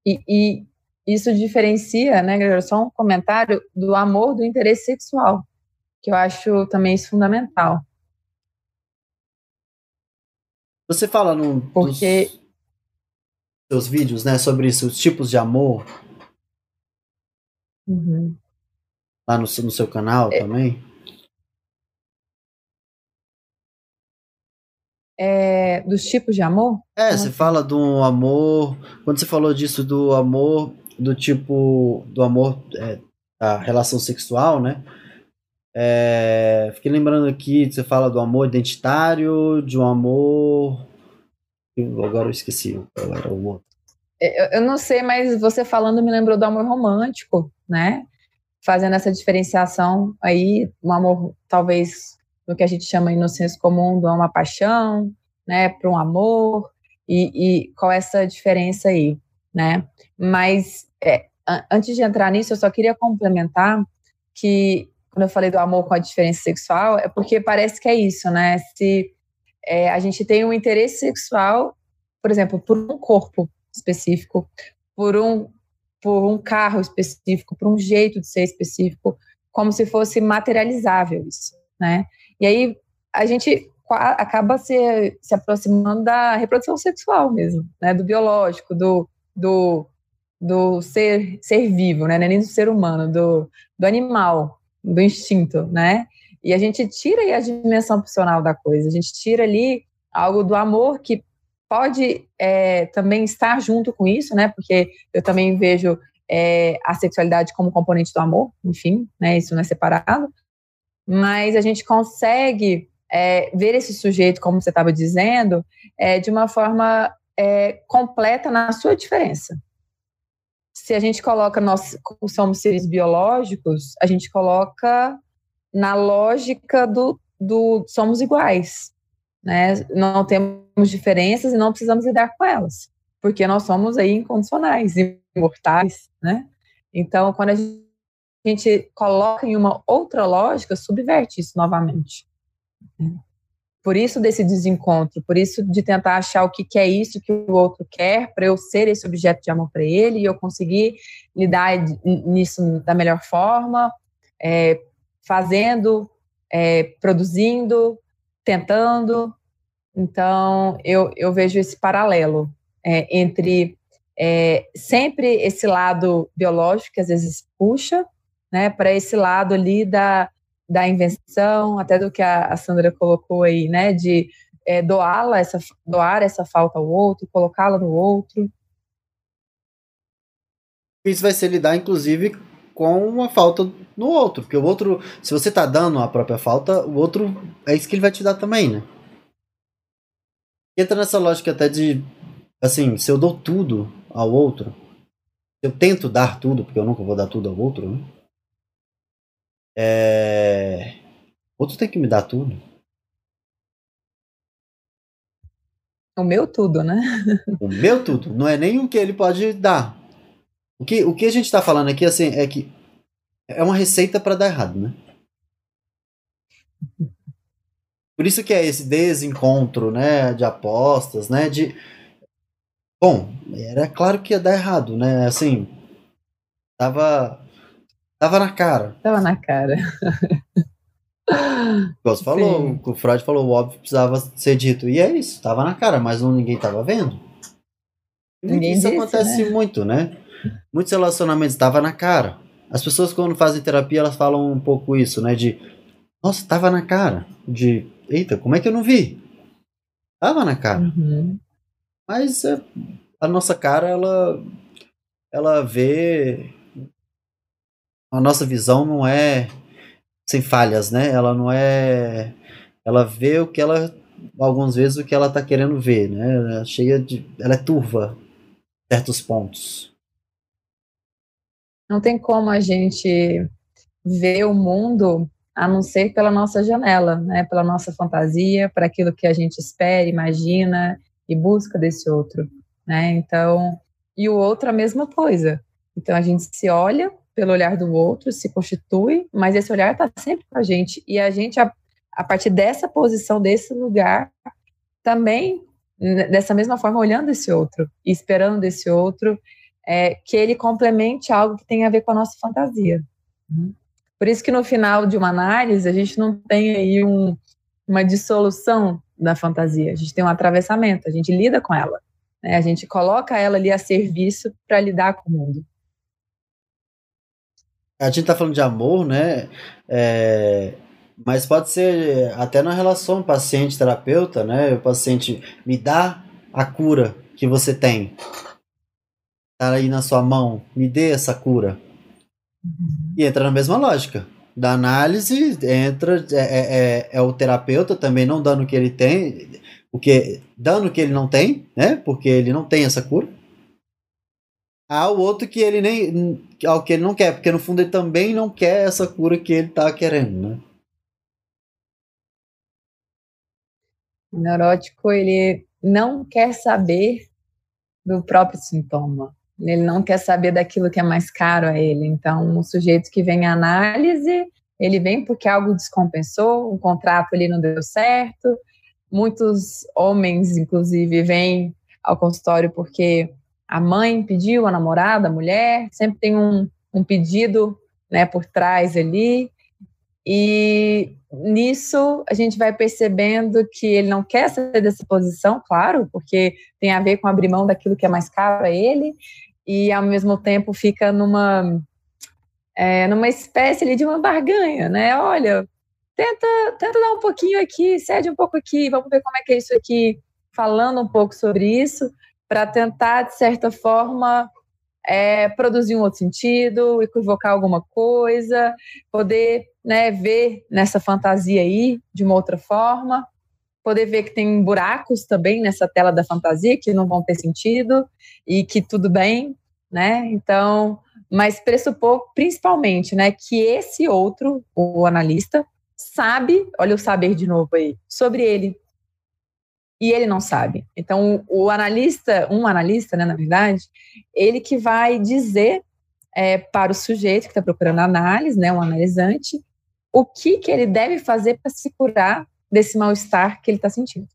E, e isso diferencia, né, só um comentário, do amor do interesse sexual, que eu acho também isso fundamental. Você fala no, Porque... dos seus vídeos, né, sobre isso, os tipos de amor. Uhum. Lá no, no seu canal é, também? É, dos tipos de amor? É, Como você assim? fala do amor. Quando você falou disso do amor, do tipo. do amor é, da relação sexual, né? É, fiquei lembrando aqui, você fala do amor identitário, de um amor. Agora eu esqueci qual era o outro. É, eu, eu não sei, mas você falando me lembrou do amor romântico, né? fazendo essa diferenciação aí, um amor talvez no que a gente chama no senso comum do uma paixão, né, para um amor, e, e, qual é essa diferença aí, né? Mas é, antes de entrar nisso, eu só queria complementar que quando eu falei do amor com a diferença sexual, é porque parece que é isso, né? Se é, a gente tem um interesse sexual, por exemplo, por um corpo específico, por um, por um carro específico, por um jeito de ser específico, como se fosse materializável isso, né? E aí a gente acaba se, se aproximando da reprodução sexual mesmo, né? Do biológico, do, do, do ser, ser vivo, né? É nem do ser humano, do, do animal, do instinto, né? E a gente tira aí a dimensão opcional da coisa, a gente tira ali algo do amor que pode é, também estar junto com isso, né? Porque eu também vejo é, a sexualidade como componente do amor, enfim, né? Isso não é separado. Mas a gente consegue é, ver esse sujeito, como você estava dizendo, é, de uma forma é, completa na sua diferença. Se a gente coloca nós somos seres biológicos, a gente coloca na lógica do, do somos iguais, né? Não temos diferenças e não precisamos lidar com elas, porque nós somos aí incondicionais, imortais, né? Então, quando a gente coloca em uma outra lógica, subverte isso novamente. Por isso desse desencontro, por isso de tentar achar o que, que é isso que o outro quer, para eu ser esse objeto de amor para ele e eu conseguir lidar nisso da melhor forma, é, fazendo, é, produzindo, tentando. Então, eu, eu vejo esse paralelo é, entre é, sempre esse lado biológico que às vezes puxa, né, para esse lado ali da, da invenção, até do que a, a Sandra colocou aí, né, de é, doá-la, essa, doar essa falta ao outro, colocá-la no outro. Isso vai ser lidar, inclusive, com uma falta no outro, porque o outro, se você tá dando a própria falta, o outro é isso que ele vai te dar também, né? Entra nessa lógica até de, assim, se eu dou tudo ao outro, eu tento dar tudo, porque eu nunca vou dar tudo ao outro, né? É... Outro tem que me dar tudo. O meu tudo, né? O meu tudo. Não é nem o que ele pode dar. O que, o que a gente está falando aqui assim, é que é uma receita para dar errado, né? Por isso que é esse desencontro, né, de apostas, né, de bom, era claro que ia dar errado, né? Assim, tava Tava na cara. Tava na cara. Você falou, o Freud falou, o óbvio precisava ser dito. E é isso, tava na cara, mas não, ninguém tava vendo. Ninguém isso disse, acontece né? muito, né? Muitos relacionamentos tava na cara. As pessoas quando fazem terapia, elas falam um pouco isso, né? De, nossa, tava na cara. De, eita, como é que eu não vi? Tava na cara. Uhum. Mas é, a nossa cara, ela, ela vê a nossa visão não é sem falhas, né? Ela não é. Ela vê o que ela. Algumas vezes o que ela está querendo ver, né? Ela é cheia de. Ela é turva em certos pontos. Não tem como a gente ver o mundo a não ser pela nossa janela, né? Pela nossa fantasia, para aquilo que a gente espera, imagina e busca desse outro, né? Então, e o outro a mesma coisa. Então a gente se olha pelo olhar do outro, se constitui, mas esse olhar está sempre com a gente. E a gente, a, a partir dessa posição, desse lugar, também, dessa mesma forma, olhando esse outro e esperando desse outro, é, que ele complemente algo que tem a ver com a nossa fantasia. Por isso que no final de uma análise, a gente não tem aí um, uma dissolução da fantasia, a gente tem um atravessamento, a gente lida com ela. Né? A gente coloca ela ali a serviço para lidar com o mundo a gente tá falando de amor, né? É, mas pode ser até na relação paciente-terapeuta, né? O paciente me dá a cura que você tem. Tá aí na sua mão, me dê essa cura. E entra na mesma lógica. Da análise, entra, é, é, é, é o terapeuta também não dando o que ele tem, o que, dando o que ele não tem, né? Porque ele não tem essa cura há o outro que ele nem ao que ele não quer, porque no fundo ele também não quer essa cura que ele tá querendo, né? O neurótico ele não quer saber do próprio sintoma, Ele não quer saber daquilo que é mais caro a ele. Então, o sujeito que vem à análise, ele vem porque algo descompensou, um contrato ali não deu certo. Muitos homens, inclusive, vêm ao consultório porque a mãe pediu, a namorada, a mulher, sempre tem um, um pedido né, por trás ali. E nisso a gente vai percebendo que ele não quer sair dessa posição, claro, porque tem a ver com abrir mão daquilo que é mais caro a ele, e ao mesmo tempo fica numa é, numa espécie ali de uma barganha, né? Olha, tenta, tenta dar um pouquinho aqui, cede um pouco aqui, vamos ver como é que é isso aqui, falando um pouco sobre isso, para tentar, de certa forma, é, produzir um outro sentido, equivocar alguma coisa, poder né, ver nessa fantasia aí de uma outra forma, poder ver que tem buracos também nessa tela da fantasia que não vão ter sentido e que tudo bem, né? Então, mas pressupor principalmente, né, que esse outro, o analista, sabe, olha o saber de novo aí, sobre ele. E ele não sabe. Então, o analista, um analista, né, na verdade, ele que vai dizer é, para o sujeito que está procurando análise, né, um analisante, o que, que ele deve fazer para se curar desse mal-estar que ele está sentindo.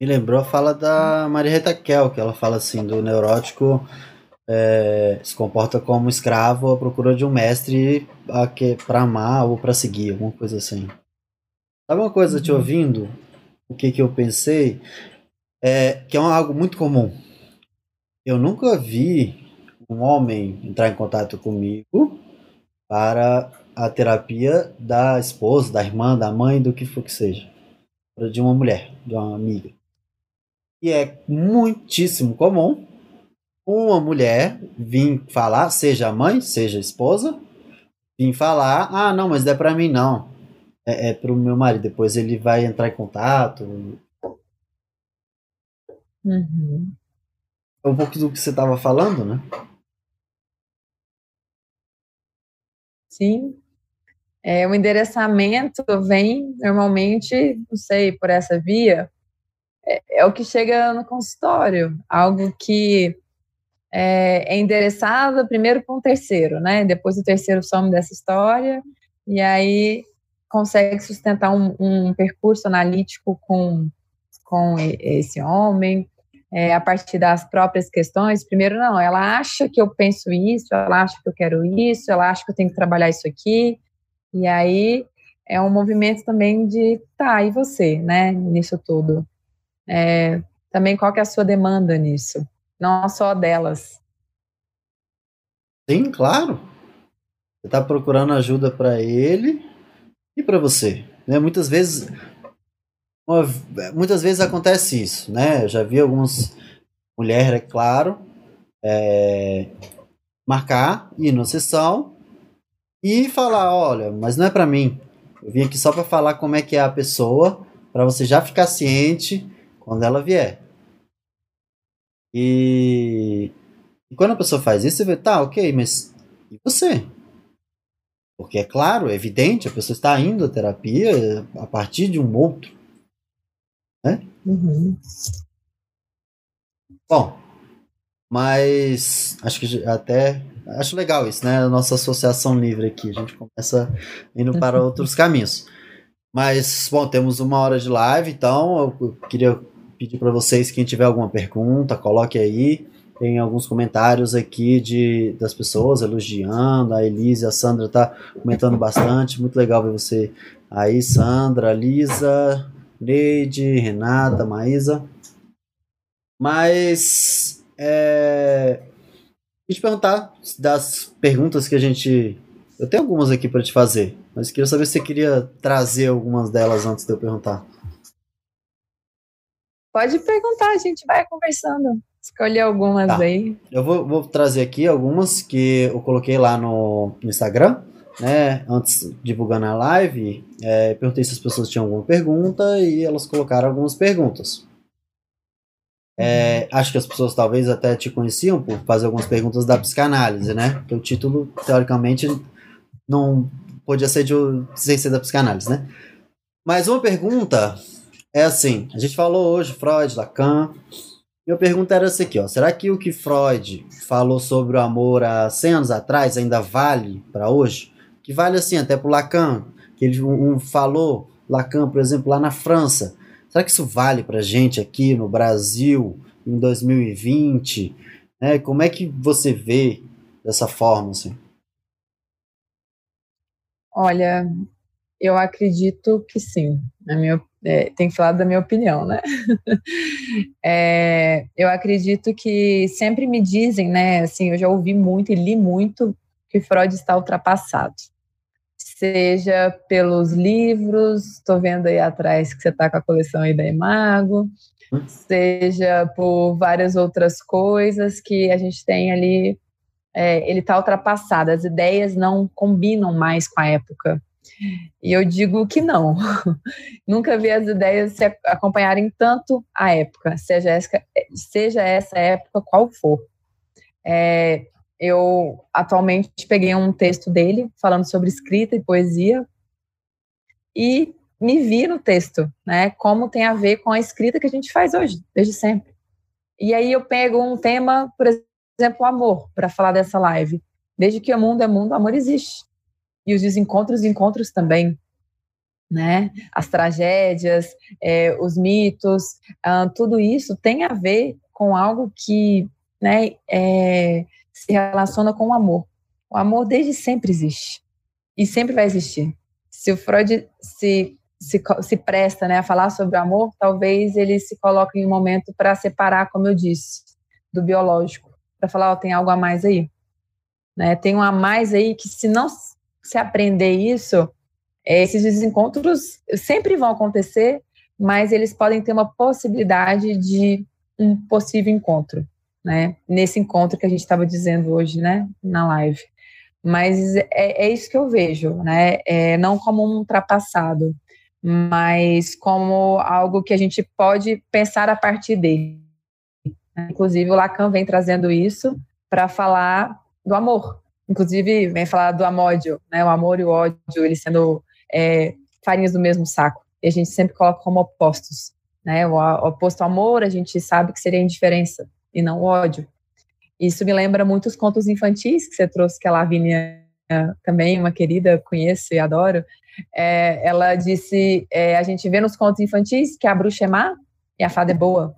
Me lembrou a fala da Maria Rita Kel, que ela fala assim, do neurótico é, se comporta como escravo à procura de um mestre para amar ou para seguir, alguma coisa assim. Sabe uma coisa, te uhum. ouvindo, o que, que eu pensei? É, que é algo muito comum. Eu nunca vi um homem entrar em contato comigo para a terapia da esposa, da irmã, da mãe, do que for que seja. De uma mulher, de uma amiga. E é muitíssimo comum uma mulher vir falar, seja a mãe, seja esposa, vir falar, ah, não, mas não é para mim não. É, é para o meu marido. Depois ele vai entrar em contato. Uhum. É um pouco do que você estava falando, né? Sim. É, o endereçamento vem normalmente, não sei, por essa via, é, é o que chega no consultório, algo que é, é endereçado primeiro para um terceiro, né? Depois o terceiro some dessa história e aí consegue sustentar um, um percurso analítico com, com esse homem, é, a partir das próprias questões. Primeiro, não, ela acha que eu penso isso, ela acha que eu quero isso, ela acha que eu tenho que trabalhar isso aqui, e aí é um movimento também de, tá, e você, né, nisso tudo? É, também qual que é a sua demanda nisso? Não só delas. Sim, claro. Você está procurando ajuda para ele e para você. Né? Muitas vezes uma, muitas vezes acontece isso, né? Eu já vi algumas mulheres, é claro, é, marcar, ir na sessão e falar, olha, mas não é para mim. Eu vim aqui só para falar como é que é a pessoa, para você já ficar ciente quando ela vier. E, e quando a pessoa faz isso, você vê, tá, ok, mas e você? Porque é claro, é evidente, a pessoa está indo à terapia a partir de um outro. Né? Uhum. Bom, mas acho que até acho legal isso, né? A nossa associação livre aqui, a gente começa indo para outros caminhos. Mas, bom, temos uma hora de live, então eu queria pedir para vocês, quem tiver alguma pergunta, coloque aí. Tem alguns comentários aqui de, das pessoas elogiando. A Elise, a Sandra tá comentando bastante. Muito legal ver você aí, Sandra, Lisa, Neide, Renata, Maísa. Mas é, a gente perguntar das perguntas que a gente. Eu tenho algumas aqui para te fazer, mas queria saber se você queria trazer algumas delas antes de eu perguntar. Pode perguntar, a gente vai conversando. Escolher algumas tá. aí. Eu vou, vou, trazer aqui algumas que eu coloquei lá no, no Instagram né, antes divulgando a live, é, perguntei se as pessoas tinham alguma pergunta e elas colocaram algumas perguntas. É, uhum. acho que as pessoas talvez até te conheciam por fazer algumas perguntas da psicanálise, né? Porque o título, teoricamente, não podia ser de sem ser da psicanálise, né? Mas uma pergunta é assim: a gente falou hoje Freud, Lacan, Minha pergunta era essa aqui, ó. Será que o que Freud falou sobre o amor há 100 anos atrás ainda vale para hoje? Que vale assim até para Lacan, que ele um, um, falou Lacan, por exemplo, lá na França. Será que isso vale para gente aqui no Brasil em 2020? Né? Como é que você vê dessa forma assim? Olha, eu acredito que sim. Na minha, é, tem que falar da minha opinião, né? é, eu acredito que sempre me dizem, né? Assim, eu já ouvi muito e li muito que Freud está ultrapassado. Seja pelos livros, estou vendo aí atrás que você está com a coleção aí da Imago, seja por várias outras coisas que a gente tem ali. É, ele está ultrapassado, as ideias não combinam mais com a época. E eu digo que não. Nunca vi as ideias se acompanharem tanto a época, seja essa, seja essa época qual for. É, eu atualmente peguei um texto dele falando sobre escrita e poesia e me vi no texto, né? Como tem a ver com a escrita que a gente faz hoje, desde sempre. E aí eu pego um tema, por exemplo, amor, para falar dessa live. Desde que o mundo é mundo, o amor existe e os desencontros encontros também, né? As tragédias, é, os mitos, uh, tudo isso tem a ver com algo que, né, é, se relaciona com o amor. O amor desde sempre existe e sempre vai existir. Se o Freud se se, se presta né, a falar sobre o amor, talvez ele se coloque em um momento para separar, como eu disse, do biológico, para falar, ó, tem algo a mais aí. Né? Tem um a mais aí que se não se aprender isso, esses desencontros sempre vão acontecer, mas eles podem ter uma possibilidade de um possível encontro, né? Nesse encontro que a gente estava dizendo hoje, né, na live. Mas é, é, isso que eu vejo, né? É, não como um ultrapassado, mas como algo que a gente pode pensar a partir dele. Inclusive, o Lacan vem trazendo isso para falar do amor, Inclusive, vem falar do amódio, né? O amor e o ódio, eles sendo é, farinhas do mesmo saco. E a gente sempre coloca como opostos, né? O, oposto ao amor, a gente sabe que seria indiferença e não ódio. Isso me lembra muitos contos infantis que você trouxe, que a Lavínia também, uma querida, conheço e adoro. É, ela disse: é, a gente vê nos contos infantis que a bruxa é má e a fada é boa,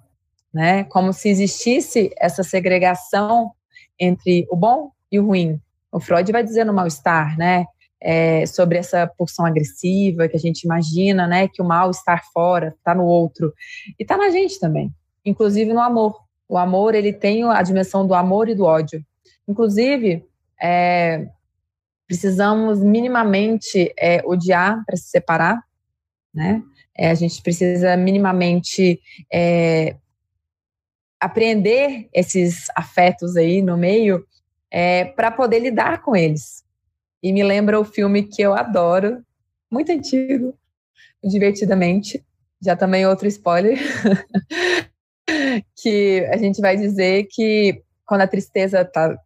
né? Como se existisse essa segregação entre o bom e o ruim, o Freud vai dizer no mal-estar, né? É, sobre essa pulsão agressiva que a gente imagina, né? Que o mal estar fora, está no outro. E está na gente também, inclusive no amor. O amor, ele tem a dimensão do amor e do ódio. Inclusive, é, precisamos minimamente é, odiar para se separar, né? É, a gente precisa minimamente é, apreender esses afetos aí no meio é, para poder lidar com eles. E me lembra o filme que eu adoro, muito antigo, Divertidamente. Já também outro spoiler. que a gente vai dizer que quando a tristeza tá,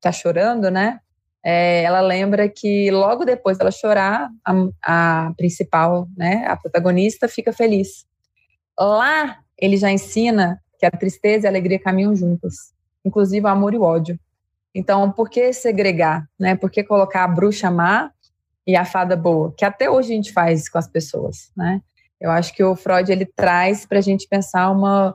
tá chorando, né? É, ela lembra que logo depois dela chorar, a, a principal, né, a protagonista, fica feliz. Lá ele já ensina que a tristeza e a alegria caminham juntas, inclusive o amor e o ódio. Então, por que segregar? Né? Por que colocar a bruxa má e a fada boa? Que até hoje a gente faz com as pessoas. Né? Eu acho que o Freud ele traz para a gente pensar uma,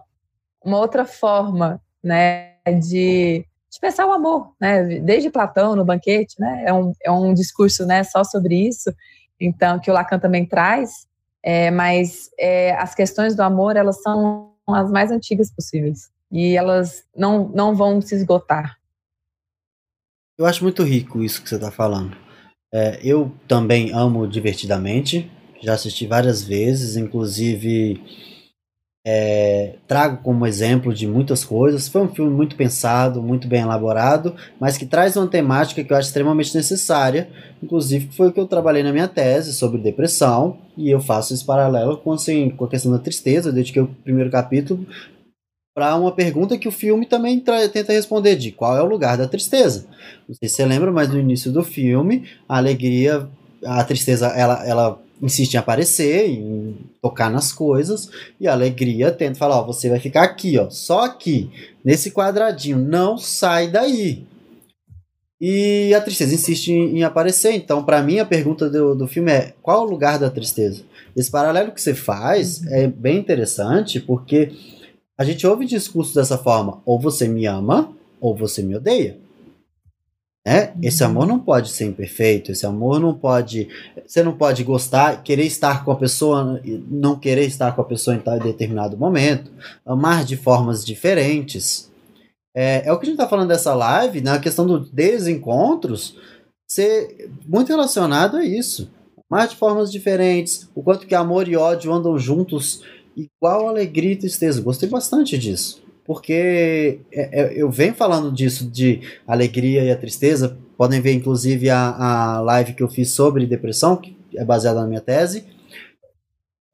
uma outra forma né, de, de pensar o amor. Né? Desde Platão, no banquete, né? é, um, é um discurso né, só sobre isso, então que o Lacan também traz. É, mas é, as questões do amor elas são as mais antigas possíveis e elas não, não vão se esgotar. Eu acho muito rico isso que você está falando. É, eu também amo Divertidamente, já assisti várias vezes, inclusive é, trago como exemplo de muitas coisas. Foi um filme muito pensado, muito bem elaborado, mas que traz uma temática que eu acho extremamente necessária. Inclusive, foi o que eu trabalhei na minha tese sobre depressão, e eu faço esse paralelo com, assim, com a questão da tristeza. Eu dediquei o primeiro capítulo para uma pergunta que o filme também tenta responder de qual é o lugar da tristeza. Não sei se você lembra, mas no início do filme, a alegria, a tristeza, ela, ela insiste em aparecer, em tocar nas coisas, e a alegria tenta falar, ó, você vai ficar aqui, ó, só aqui, nesse quadradinho, não sai daí. E a tristeza insiste em, em aparecer. Então, para mim, a pergunta do, do filme é: qual o lugar da tristeza? Esse paralelo que você faz uhum. é bem interessante, porque a gente ouve discursos dessa forma: ou você me ama, ou você me odeia. Né? Esse amor não pode ser imperfeito, esse amor não pode. Você não pode gostar, querer estar com a pessoa, não querer estar com a pessoa em tal determinado momento, amar de formas diferentes. É, é o que a gente está falando dessa live, na questão dos desencontros, ser muito relacionado a isso. Mas de formas diferentes, o quanto que amor e ódio andam juntos, igual alegria e tristeza. Gostei bastante disso. Porque é, é, eu venho falando disso, de alegria e a tristeza. Podem ver, inclusive, a, a live que eu fiz sobre depressão, que é baseada na minha tese.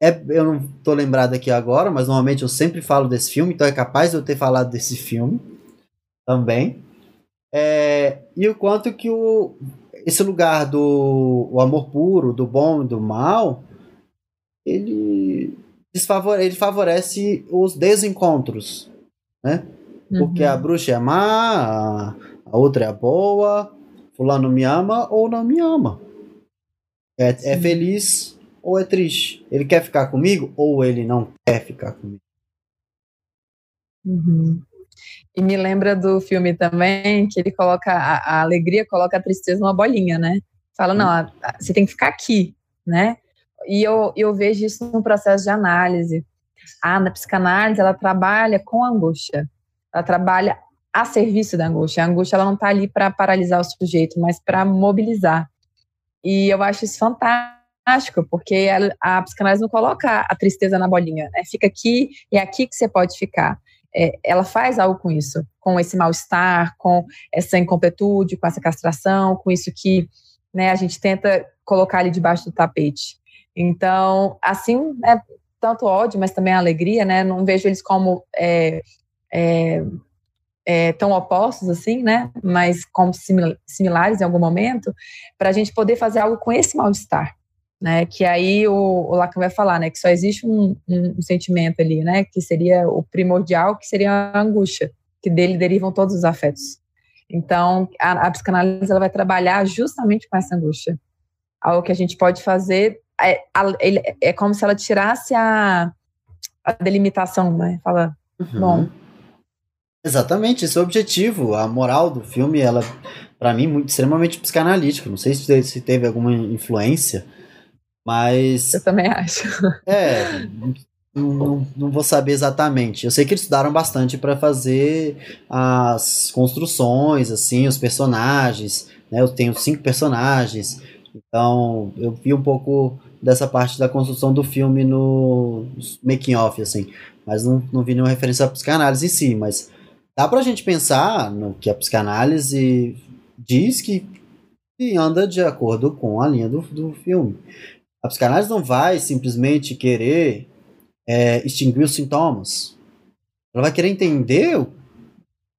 É, eu não estou lembrado aqui agora, mas normalmente eu sempre falo desse filme, então é capaz de eu ter falado desse filme também. É, e o quanto que o, esse lugar do o amor puro, do bom e do mal, ele, ele favorece os desencontros, né? Porque uhum. a bruxa é má, a, a outra é boa, fulano me ama ou não me ama. É, é feliz ou é triste. Ele quer ficar comigo ou ele não quer ficar comigo. Uhum. E me lembra do filme também, que ele coloca a, a alegria, coloca a tristeza numa bolinha, né? Fala, não, a, a, você tem que ficar aqui, né? E eu, eu vejo isso no processo de análise. A, na psicanálise, ela trabalha com angústia. Ela trabalha a serviço da angústia. A angústia ela não está ali para paralisar o sujeito, mas para mobilizar. E eu acho isso fantástico, porque a, a, psicanálise não coloca a tristeza na bolinha, né? Fica aqui e é aqui que você pode ficar é, ela faz algo com isso, com esse mal-estar, com essa incompletude, com essa castração, com isso que né, a gente tenta colocar ali debaixo do tapete. Então, assim, é tanto ódio, mas também a alegria, né? Não vejo eles como é, é, é, tão opostos assim, né? Mas como similares em algum momento, para a gente poder fazer algo com esse mal-estar né? Que aí o, o Lacan vai falar, né? Que só existe um, um, um, sentimento ali, né? Que seria o primordial, que seria a angústia, que dele derivam todos os afetos. Então, a, a psicanálise ela vai trabalhar justamente com essa angústia. Algo que a gente pode fazer é, ele, é como se ela tirasse a, a delimitação, né? Fala, uhum. bom. Exatamente, esse é o objetivo. A moral do filme, ela, para mim, muito extremamente psicanalítica. Não sei se, se teve alguma influência mas. Eu também acho. É, não, não, vou saber exatamente. Eu sei que eles estudaram bastante para fazer as construções, assim, os personagens. Né? Eu tenho cinco personagens, então eu vi um pouco dessa parte da construção do filme no making off, assim, mas não, não vi nenhuma referência à psicanálise em si. Mas dá pra gente pensar no que a psicanálise diz que anda de acordo com a linha do, do filme. A psicanálise não vai simplesmente querer é, extinguir os sintomas. Ela vai querer entender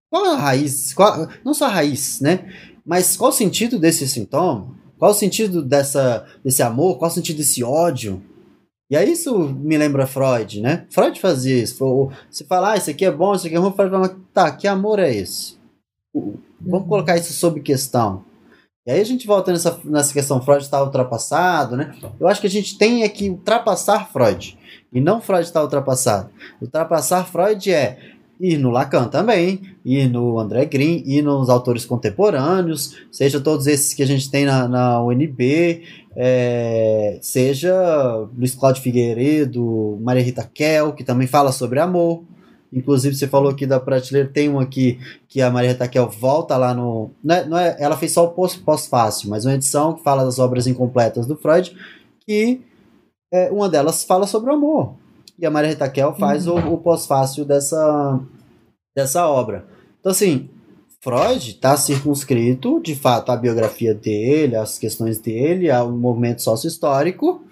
qual a raiz, qual, não só a raiz, né? Mas qual o sentido desse sintoma? Qual o sentido dessa, desse amor? Qual o sentido desse ódio? E aí isso me lembra Freud, né? Freud fazia isso. Você fala, ah, isso aqui é bom, isso aqui é ruim. Freud fala, tá, que amor é esse? Vamos uhum. colocar isso sob questão. E aí a gente volta nessa, nessa questão, Freud está ultrapassado, né? Eu acho que a gente tem é que ultrapassar Freud. E não Freud está ultrapassado. Ultrapassar Freud é ir no Lacan também, ir no André Green, ir nos autores contemporâneos, seja todos esses que a gente tem na, na UNB, é, seja Luiz Cláudio Figueiredo, Maria Rita Kel, que também fala sobre amor. Inclusive, você falou aqui da prateleira, tem um aqui que a Maria Taquel volta lá no. Não é, não é, ela fez só o pós-fácil, mas uma edição que fala das obras incompletas do Freud, que é, uma delas fala sobre o amor. E a Maria Taquel faz uhum. o, o pós-fácil dessa, dessa obra. Então, assim, Freud está circunscrito, de fato, à biografia dele, às questões dele, ao movimento sócio-histórico,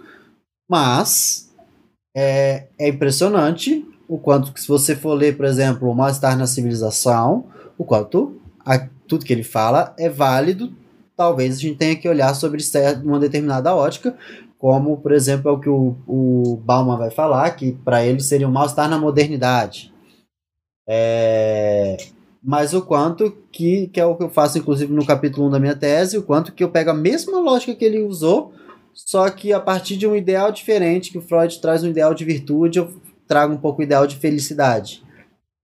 mas é, é impressionante o quanto que se você for ler, por exemplo, o Mal-Estar na Civilização, o quanto a, tudo que ele fala é válido, talvez a gente tenha que olhar sobre uma determinada ótica, como, por exemplo, é o que o, o Bauman vai falar, que para ele seria um mal-estar na modernidade. É, mas o quanto que, que é o que eu faço, inclusive, no capítulo 1 da minha tese, o quanto que eu pego a mesma lógica que ele usou, só que a partir de um ideal diferente, que o Freud traz um ideal de virtude, eu trago um pouco o ideal de felicidade.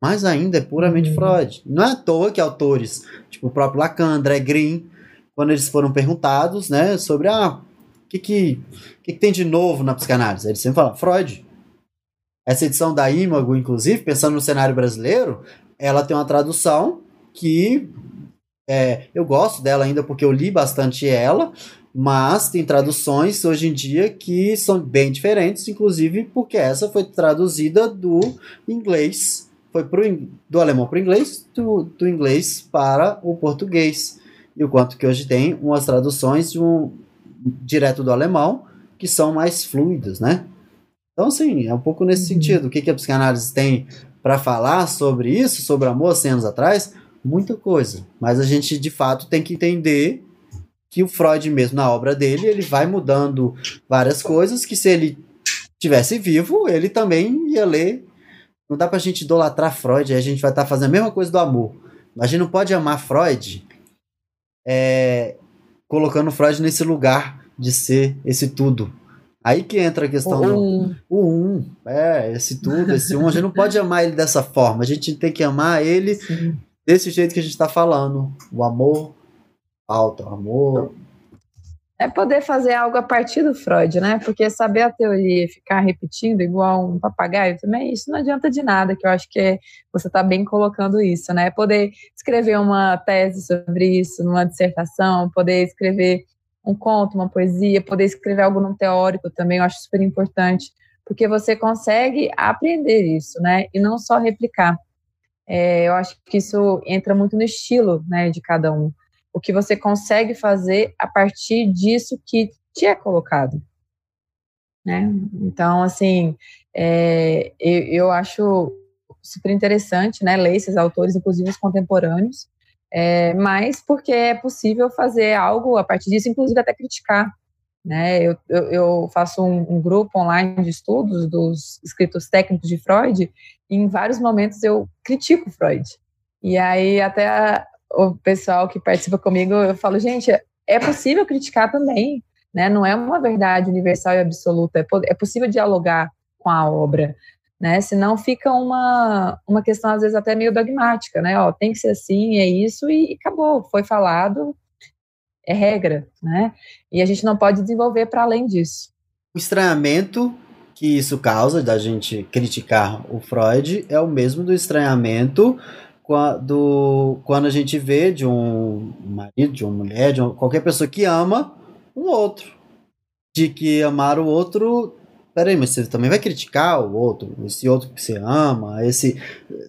Mas ainda é puramente uhum. Freud. Não é à toa que autores, tipo o próprio Lacan, André Green, quando eles foram perguntados, né, sobre ah, que, que, que, que tem de novo na psicanálise, eles sempre falam Freud. Essa edição da Imago, inclusive, pensando no cenário brasileiro, ela tem uma tradução que é, eu gosto dela ainda porque eu li bastante ela, mas tem traduções hoje em dia que são bem diferentes, inclusive porque essa foi traduzida do inglês, foi pro, do alemão para o inglês, do, do inglês para o português. E o quanto que hoje tem umas traduções de um, direto do alemão que são mais fluidas, né? Então, assim, é um pouco nesse uhum. sentido. O que, que a psicanálise tem para falar sobre isso, sobre amor 100 anos atrás? Muita coisa. Mas a gente, de fato, tem que entender que o Freud mesmo, na obra dele, ele vai mudando várias coisas que se ele tivesse vivo, ele também ia ler. Não dá pra gente idolatrar Freud, aí a gente vai estar tá fazendo a mesma coisa do amor. A gente não pode amar Freud é, colocando Freud nesse lugar de ser esse tudo. Aí que entra a questão o do um. o um, é, esse tudo, esse um. A gente não pode amar ele dessa forma. A gente tem que amar ele Sim. desse jeito que a gente está falando. O amor alto, o amor. É poder fazer algo a partir do Freud, né? Porque saber a teoria e ficar repetindo igual um papagaio também, isso não adianta de nada, que eu acho que é, você está bem colocando isso, né? Poder escrever uma tese sobre isso, numa dissertação, poder escrever um conto, uma poesia, poder escrever algo num teórico também, eu acho super importante, porque você consegue aprender isso, né? E não só replicar. É, eu acho que isso entra muito no estilo, né, de cada um. O que você consegue fazer a partir disso que te é colocado. Né? Então, assim, é, eu, eu acho super interessante, né, ler esses autores, inclusive os contemporâneos, é, mas porque é possível fazer algo a partir disso, inclusive até criticar. Né? Eu, eu, eu faço um, um, grupo online de estudos dos escritos técnicos de Freud, e em vários momentos eu critico Freud. E aí até o pessoal que participa comigo, eu falo, gente, é possível criticar também, né? Não é uma verdade universal e absoluta, é, é possível dialogar com a obra né? Senão fica uma, uma questão, às vezes, até meio dogmática, né? Ó, tem que ser assim, é isso, e, acabou, foi falado, é regra, né? E a gente não pode desenvolver para além disso. O estranhamento que isso causa da gente criticar o Freud é o mesmo do estranhamento quando, quando a gente vê de um marido, de uma mulher, de qualquer pessoa que ama um outro. De que amar o outro peraí, mas você também vai criticar o outro, esse outro que você ama, esse.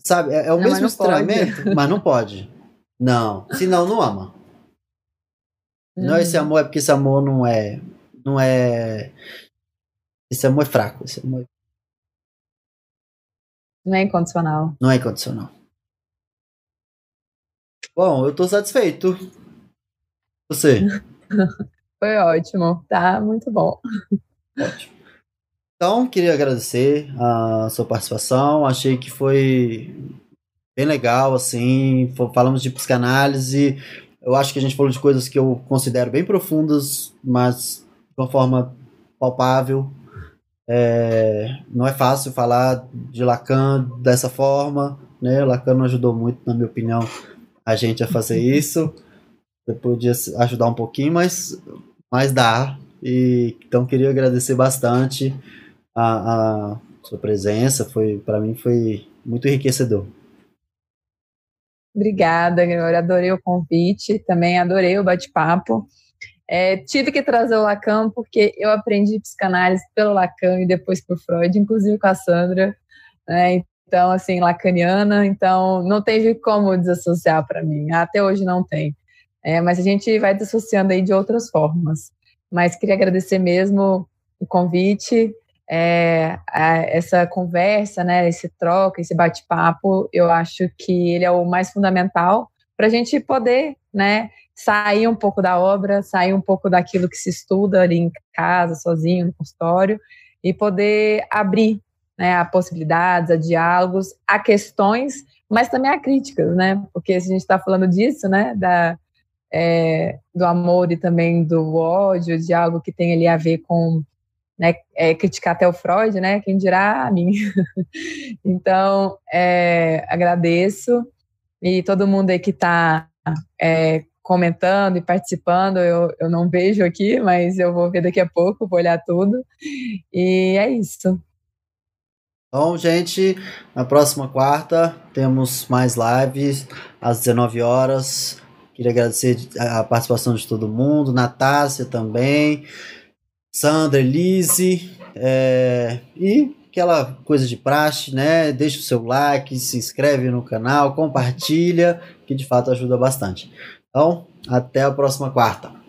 Sabe, é, é o não, mesmo estranhamento, mas não pode. Não, senão não ama. Uhum. Não, esse amor é porque esse amor não é. Não é. Esse amor é fraco. Esse amor é... Não é incondicional. Não é incondicional. Bom, eu tô satisfeito. Você? Foi ótimo, tá? Muito bom. Ótimo. Então, queria agradecer a sua participação. Achei que foi bem legal, assim. Falamos de psicanálise. Eu acho que a gente falou de coisas que eu considero bem profundas, mas de uma forma palpável. É, não é fácil falar de Lacan dessa forma, né? Lacan não ajudou muito, na minha opinião, a gente a fazer isso. Eu podia ajudar um pouquinho, mas, mas dá. E, então queria agradecer bastante a, a sua presença, foi para mim foi muito enriquecedor. Obrigada, Gregório. Adorei o convite, também adorei o bate-papo. É, tive que trazer o Lacan porque eu aprendi psicanálise pelo Lacan e depois por Freud, inclusive com a Sandra. Né? Então, assim, lacaniana, então não teve como desassociar para mim. Até hoje não tem. É, mas a gente vai dissociando aí de outras formas. Mas queria agradecer mesmo o convite é, essa conversa, né, esse troca, esse bate-papo, eu acho que ele é o mais fundamental para a gente poder, né, sair um pouco da obra, sair um pouco daquilo que se estuda ali em casa, sozinho, no consultório, e poder abrir né, a possibilidades, a diálogos, a questões, mas também a críticas, né? Porque se a gente está falando disso, né, da, é, do amor e também do ódio, de algo que tem ali a ver com né, é, criticar até o Freud, né? Quem dirá a mim. então, é, agradeço e todo mundo aí que está é, comentando e participando, eu, eu não vejo aqui, mas eu vou ver daqui a pouco, vou olhar tudo. E é isso. Bom, gente, na próxima quarta temos mais lives às 19 horas. Queria agradecer a participação de todo mundo, Natácia também. Sandra, Elise, é, e aquela coisa de praxe, né? Deixa o seu like, se inscreve no canal, compartilha, que de fato ajuda bastante. Então, até a próxima quarta.